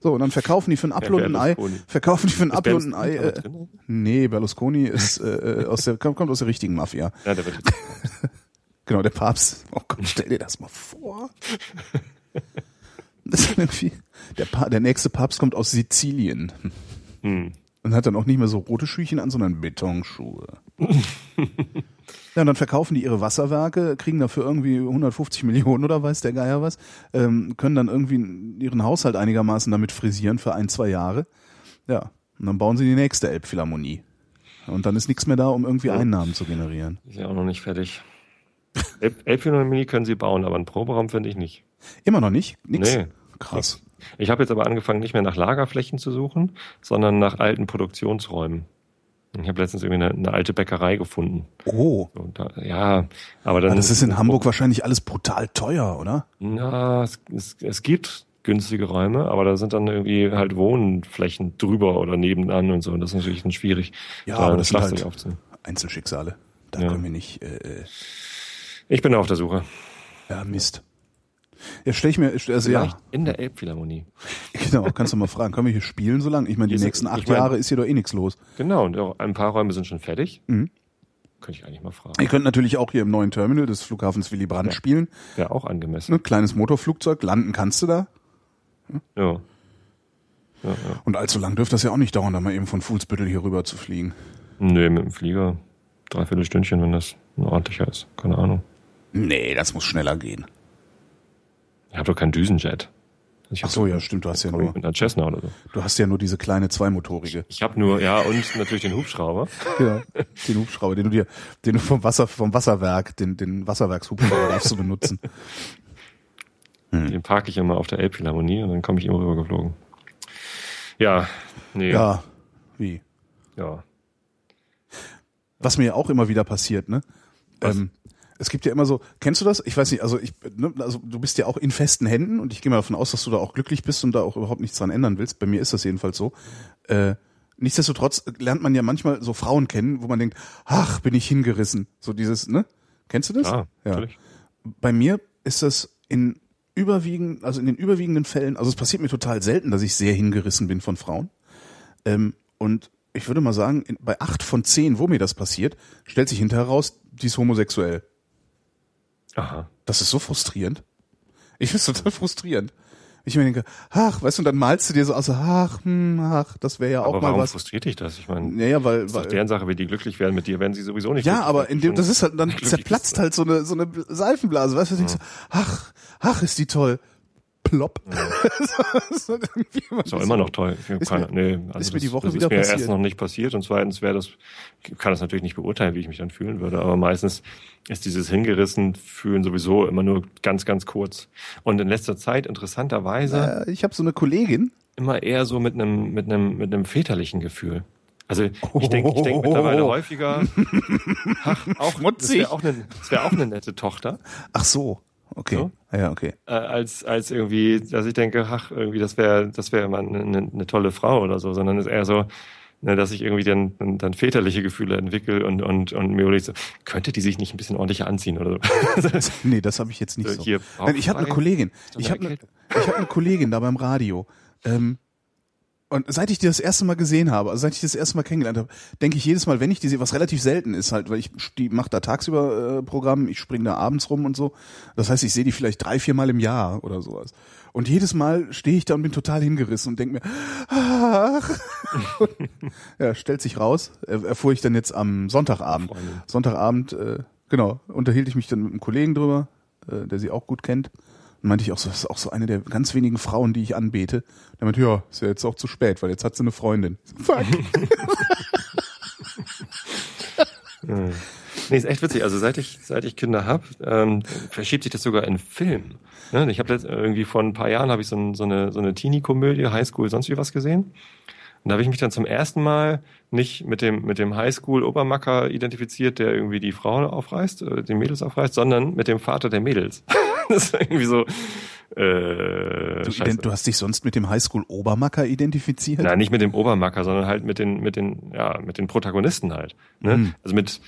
So, und dann verkaufen die für ein Apfel und ein Ei. Verkaufen die für ein Apfel und ein Ei. Äh, nee, Berlusconi ist äh, äh, aus der, kommt aus der richtigen Mafia. Ja, der wird Genau, der Papst. Oh Gott, stell dir das mal vor. Das ist irgendwie, der, pa der nächste Papst kommt aus Sizilien. Hm. Und hat dann auch nicht mehr so rote Schüchen an, sondern Betonschuhe. Ja, und dann verkaufen die ihre Wasserwerke, kriegen dafür irgendwie 150 Millionen oder weiß der Geier was, ähm, können dann irgendwie ihren Haushalt einigermaßen damit frisieren für ein, zwei Jahre. Ja, und dann bauen sie die nächste Elbphilharmonie. Und dann ist nichts mehr da, um irgendwie Einnahmen zu generieren. Ist ja auch noch nicht fertig. Elbphilharmonie können sie bauen, aber einen Proberaum finde ich nicht. Immer noch nicht? Nix? Nee. Krass. Ich habe jetzt aber angefangen, nicht mehr nach Lagerflächen zu suchen, sondern nach alten Produktionsräumen. Ich habe letztens irgendwie eine, eine, alte Bäckerei gefunden. Oh. Da, ja, aber dann. Aber das ist in Hamburg wahrscheinlich alles brutal teuer, oder? Na, es, es, es gibt günstige Räume, aber da sind dann irgendwie halt Wohnflächen drüber oder nebenan und so. Und das ist natürlich dann schwierig, ja, da aber das sind halt Einzelschicksale. Da ja. können wir nicht. Äh, äh, ich bin auf der Suche. Ja, Mist. Ja, stell ich mir, also Vielleicht ja. In der Elbphilharmonie. Genau, kannst du mal fragen, können wir hier spielen so lange? Ich meine, die, nächsten acht ich mein, Jahre ist hier doch eh nichts los. Genau, und ein paar Räume sind schon fertig. Mhm. Könnte ich eigentlich mal fragen. Ihr könnt natürlich auch hier im neuen Terminal des Flughafens Willy Brandt ja. spielen. Ja, auch angemessen. Ne, kleines Motorflugzeug, landen kannst du da. Ja. ja, ja. Und allzu lang dürfte das ja auch nicht dauern, da mal eben von Fuhlsbüttel hier rüber zu fliegen. Nee, mit dem Flieger dreiviertel Stündchen, wenn das ein ordentlicher ist. Keine Ahnung. Nee, das muss schneller gehen. Ich habe doch keinen Düsenjet. Ich Ach so, ja, stimmt, du hast ja nur mit einer Cessna oder so. du hast ja nur diese kleine zweimotorige. Ich habe nur, ja, und natürlich den Hubschrauber. Ja, den Hubschrauber, den du dir, den du vom Wasser, vom Wasserwerk, den, den Wasserwerkshubschrauber darfst du benutzen. Den parke ich immer auf der Elbphilharmonie und dann komme ich immer rüber geflogen. Ja, nee. Ja, wie? ja. Was mir auch immer wieder passiert, ne? Ähm, es gibt ja immer so, kennst du das? Ich weiß nicht, also ich, ne, also du bist ja auch in festen Händen und ich gehe mal davon aus, dass du da auch glücklich bist und da auch überhaupt nichts dran ändern willst. Bei mir ist das jedenfalls so. Äh, nichtsdestotrotz lernt man ja manchmal so Frauen kennen, wo man denkt, ach, bin ich hingerissen. So dieses, ne? Kennst du das? Ah, natürlich. Bei mir ist das in überwiegend, also in den überwiegenden Fällen, also es passiert mir total selten, dass ich sehr hingerissen bin von Frauen. Ähm, und ich würde mal sagen, in, bei acht von zehn, wo mir das passiert, stellt sich hinterher raus, die ist homosexuell. Aha. Das ist so frustrierend. Ich finde es total frustrierend. Ich mir denke, ach, weißt du, und dann malst du dir so aus, ach, hm, ach, das wäre ja auch Aber mal warum was. frustriert dich das? Ich meine, Naja, weil, ist doch weil deren Sache, wie die glücklich werden mit dir, werden sie sowieso nicht ja, aber in dem, das ist halt, dann zerplatzt halt so eine, so eine Seifenblase, weißt du, denk so, ach, ach, ist die toll. Plopp. das ist halt Ist auch immer noch toll. Ist keine, mir- nee, also ist mir die das- Woche das wieder ist mir passiert. erst noch nicht passiert und zweitens wäre das, ich kann das natürlich nicht beurteilen, wie ich mich dann fühlen würde, aber meistens ist dieses hingerissen fühlen sowieso immer nur ganz, ganz kurz. Und in letzter Zeit interessanterweise Äh, ich habe so eine Kollegin, immer eher so mit einem, mit einem, mit einem väterlichen Gefühl. Also ich denke ich denk mittlerweile häufiger, ach, auch, das wäre auch, eine, das wär auch eine nette Tochter. ach so, okay, So? ja, okay. äh, als als irgendwie, dass ich denke, ach irgendwie das wäre das wäre mal eine, eine, eine tolle Frau oder so, sondern es ist eher so, ne, dass ich irgendwie dann, dann, dann väterliche Gefühle entwickle und und und mir überlege, so, könnte die sich nicht ein bisschen ordentlicher anziehen oder so. Nee, das habe ich jetzt nicht So, so. hier, Nein, ich habe eine. Kollegin. Ich habe eine, ich hab eine Kollegin da beim Radio. Ähm, und seit ich die das erste Mal gesehen habe, also seit ich das erste Mal kennengelernt habe, denke ich jedes Mal, wenn ich die sehe, was relativ selten ist halt, weil ich die mache da tagsüber äh, Programm, ich springe da abends rum und so. Das heißt, ich sehe die vielleicht drei, vier Mal im Jahr oder sowas. Und jedes Mal stehe ich da und bin total hingerissen und denke mir, ach. ja, stellt sich raus, er, erfuhr ich dann jetzt am Sonntagabend. Freundin. Sonntagabend, äh, genau, unterhielt ich mich dann mit einem Kollegen drüber, äh, der sie auch gut kennt. Und meinte ich auch so, das ist auch so eine der ganz wenigen Frauen, die ich anbete. Der meinte, ja, ist ja jetzt auch zu spät, weil jetzt hat sie eine Freundin. Fuck. Nee, ist echt witzig. Also seit ich, seit ich Kinder habe, ähm, verschiebt sich das sogar in Film. Ne? Ich habe irgendwie vor ein paar Jahren habe ich so, ein, so eine, so eine Teenie-Komödie, Highschool, sonst wie was gesehen. Und da habe ich mich dann zum ersten Mal nicht mit dem, mit dem Highschool-Obermacker identifiziert, der irgendwie die Frau aufreißt, äh, die Mädels aufreißt, sondern mit dem Vater der Mädels. das ist irgendwie so, äh, Du, scheiße. du hast dich sonst mit dem Highschool-Obermacker identifiziert? Nein, nicht mit dem Obermacker, sondern halt mit den, mit den, ja, mit den Protagonisten halt. Ne? Mhm. Also mit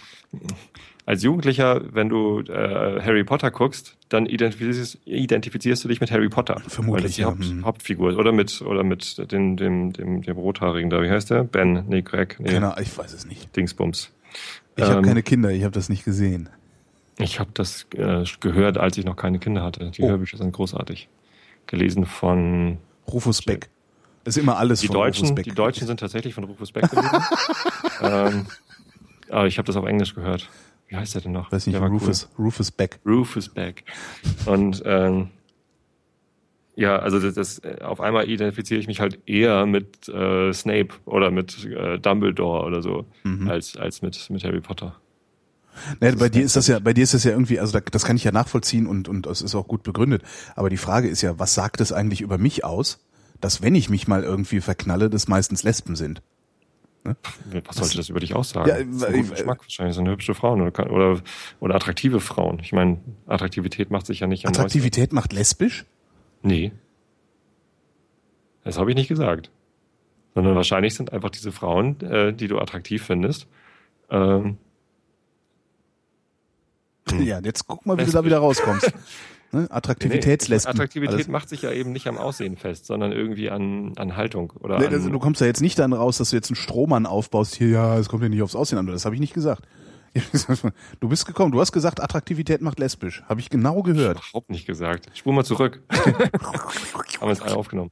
als Jugendlicher, wenn du äh, Harry Potter guckst, dann identifizierst, identifizierst du dich mit Harry Potter. Vermutlich, weil das die ja. Haupt, Mhm. Hauptfigur. Oder mit oder mit dem, dem, dem, dem Rothaarigen da, wie heißt der? Ben, nee, Greg, nee, Keine Ahnung, ich weiß es nicht. Dingsbums. Ich habe Ähm, keine Kinder, ich habe das nicht gesehen. Ich habe das äh, gehört, als ich noch keine Kinder hatte. Die Oh. Hörbücher sind großartig. Gelesen von Rufus Beck. Das ist immer alles Die von Rufus Deutschen, Beck. die Deutschen sind tatsächlich von Rufus Beck gewesen. ähm, aber ich habe das auf Englisch gehört. Wie heißt der denn noch? weiß nicht, Der war Rufus, Rufus Beck. Cool. Rufus Beck. Und ähm, ja, also das, das auf einmal identifiziere ich mich halt eher mit äh, Snape oder mit äh, Dumbledore oder so Mhm. als als mit mit Harry Potter. Ne, bei dir ist das ja, bei dir ist das ja irgendwie, also da, das kann ich ja nachvollziehen und und es ist auch gut begründet. Aber die Frage ist ja, was sagt es eigentlich über mich aus, dass wenn ich mich mal irgendwie verknalle, das meistens Lesben sind? Was sollte das über dich aussagen? Ja, Das ist ein guter Geschmack wahrscheinlich sind hübsche Frauen oder, kann- oder oder attraktive Frauen. Ich meine, Attraktivität macht sich ja nicht Attraktivität macht lesbisch? Nee. Das habe ich nicht gesagt. Sondern wahrscheinlich sind einfach diese Frauen, äh, die du attraktiv findest, ähm, Hm. Ja, jetzt guck mal, wie du Lesbisch. da wieder rauskommst. Ne? nee, Attraktivitätslesben. Attraktivität Alles. macht sich ja eben nicht am Aussehen fest, sondern irgendwie an, an Haltung oder Nee, also du kommst ja jetzt nicht dann raus, dass du jetzt einen Strohmann aufbaust. Hier, ja, es kommt ja nicht aufs Aussehen an. Das habe ich nicht gesagt. Du bist gekommen, du hast gesagt, Attraktivität macht lesbisch. Habe ich genau gehört. überhaupt nicht gesagt. Spur mal zurück. Haben wir es alle aufgenommen.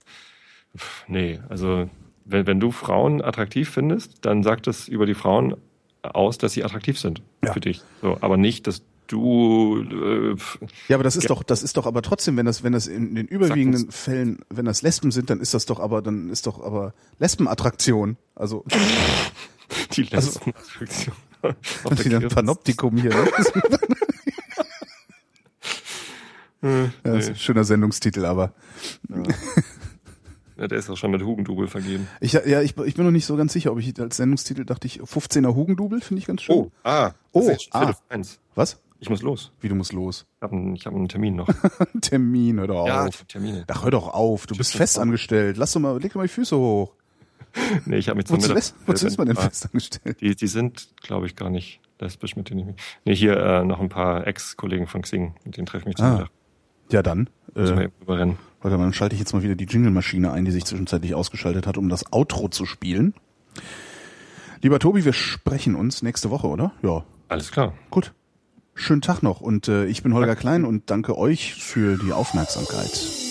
Nee, also wenn, wenn du Frauen attraktiv findest, dann sagt das über die Frauen aus, dass sie attraktiv sind Ja. für dich. So, aber nicht, dass du äh, Ja, aber das ist doch, das ist doch aber trotzdem, wenn das, wenn das in den überwiegenden Fällen, wenn das Lesben sind, dann ist das doch aber, dann ist doch aber Lesbenattraktion. Also, die Also- Lesbenattraktion ist wieder ein. Panoptikum hier. Ne? Ja, das ist nee. ein schöner Sendungstitel, aber Ja, der ist auch schon mit Hugendubel vergeben. ich, ja, ich, ich bin noch nicht so ganz sicher, ob ich als Sendungstitel dachte ich 15er Hugendubel finde ich ganz schön. Oh, ah, Oh, ah. Was? Ich muss los. Wie du musst los? Ich habe einen, hab einen Termin noch. Termin, hör doch ja, auf. hab Termine. Ach, hör doch auf, du bist Tschüss. festangestellt. Lass doch mal, leg doch mal die Füße hoch. Nee, ich habe mich zum Wozu, Mittag- wozu ist man denn Ah, festangestellt? Die, die sind, glaube ich, gar nicht lesbisch, mit denen ich mich. Nee, hier äh, noch ein paar Ex-Kollegen von Xing, mit denen treffe ich mich zum Ah. Mittag. Ja, dann. Müssen Äh, überrennen. warte mal, dann schalte ich jetzt mal wieder die Jingle-Maschine ein, die sich zwischenzeitlich ausgeschaltet hat, um das Outro zu spielen. Lieber Tobi, wir sprechen uns nächste Woche, oder? Ja. Alles klar. Gut. Schönen Tag noch und äh, ich bin Holger Klein und danke euch für die Aufmerksamkeit.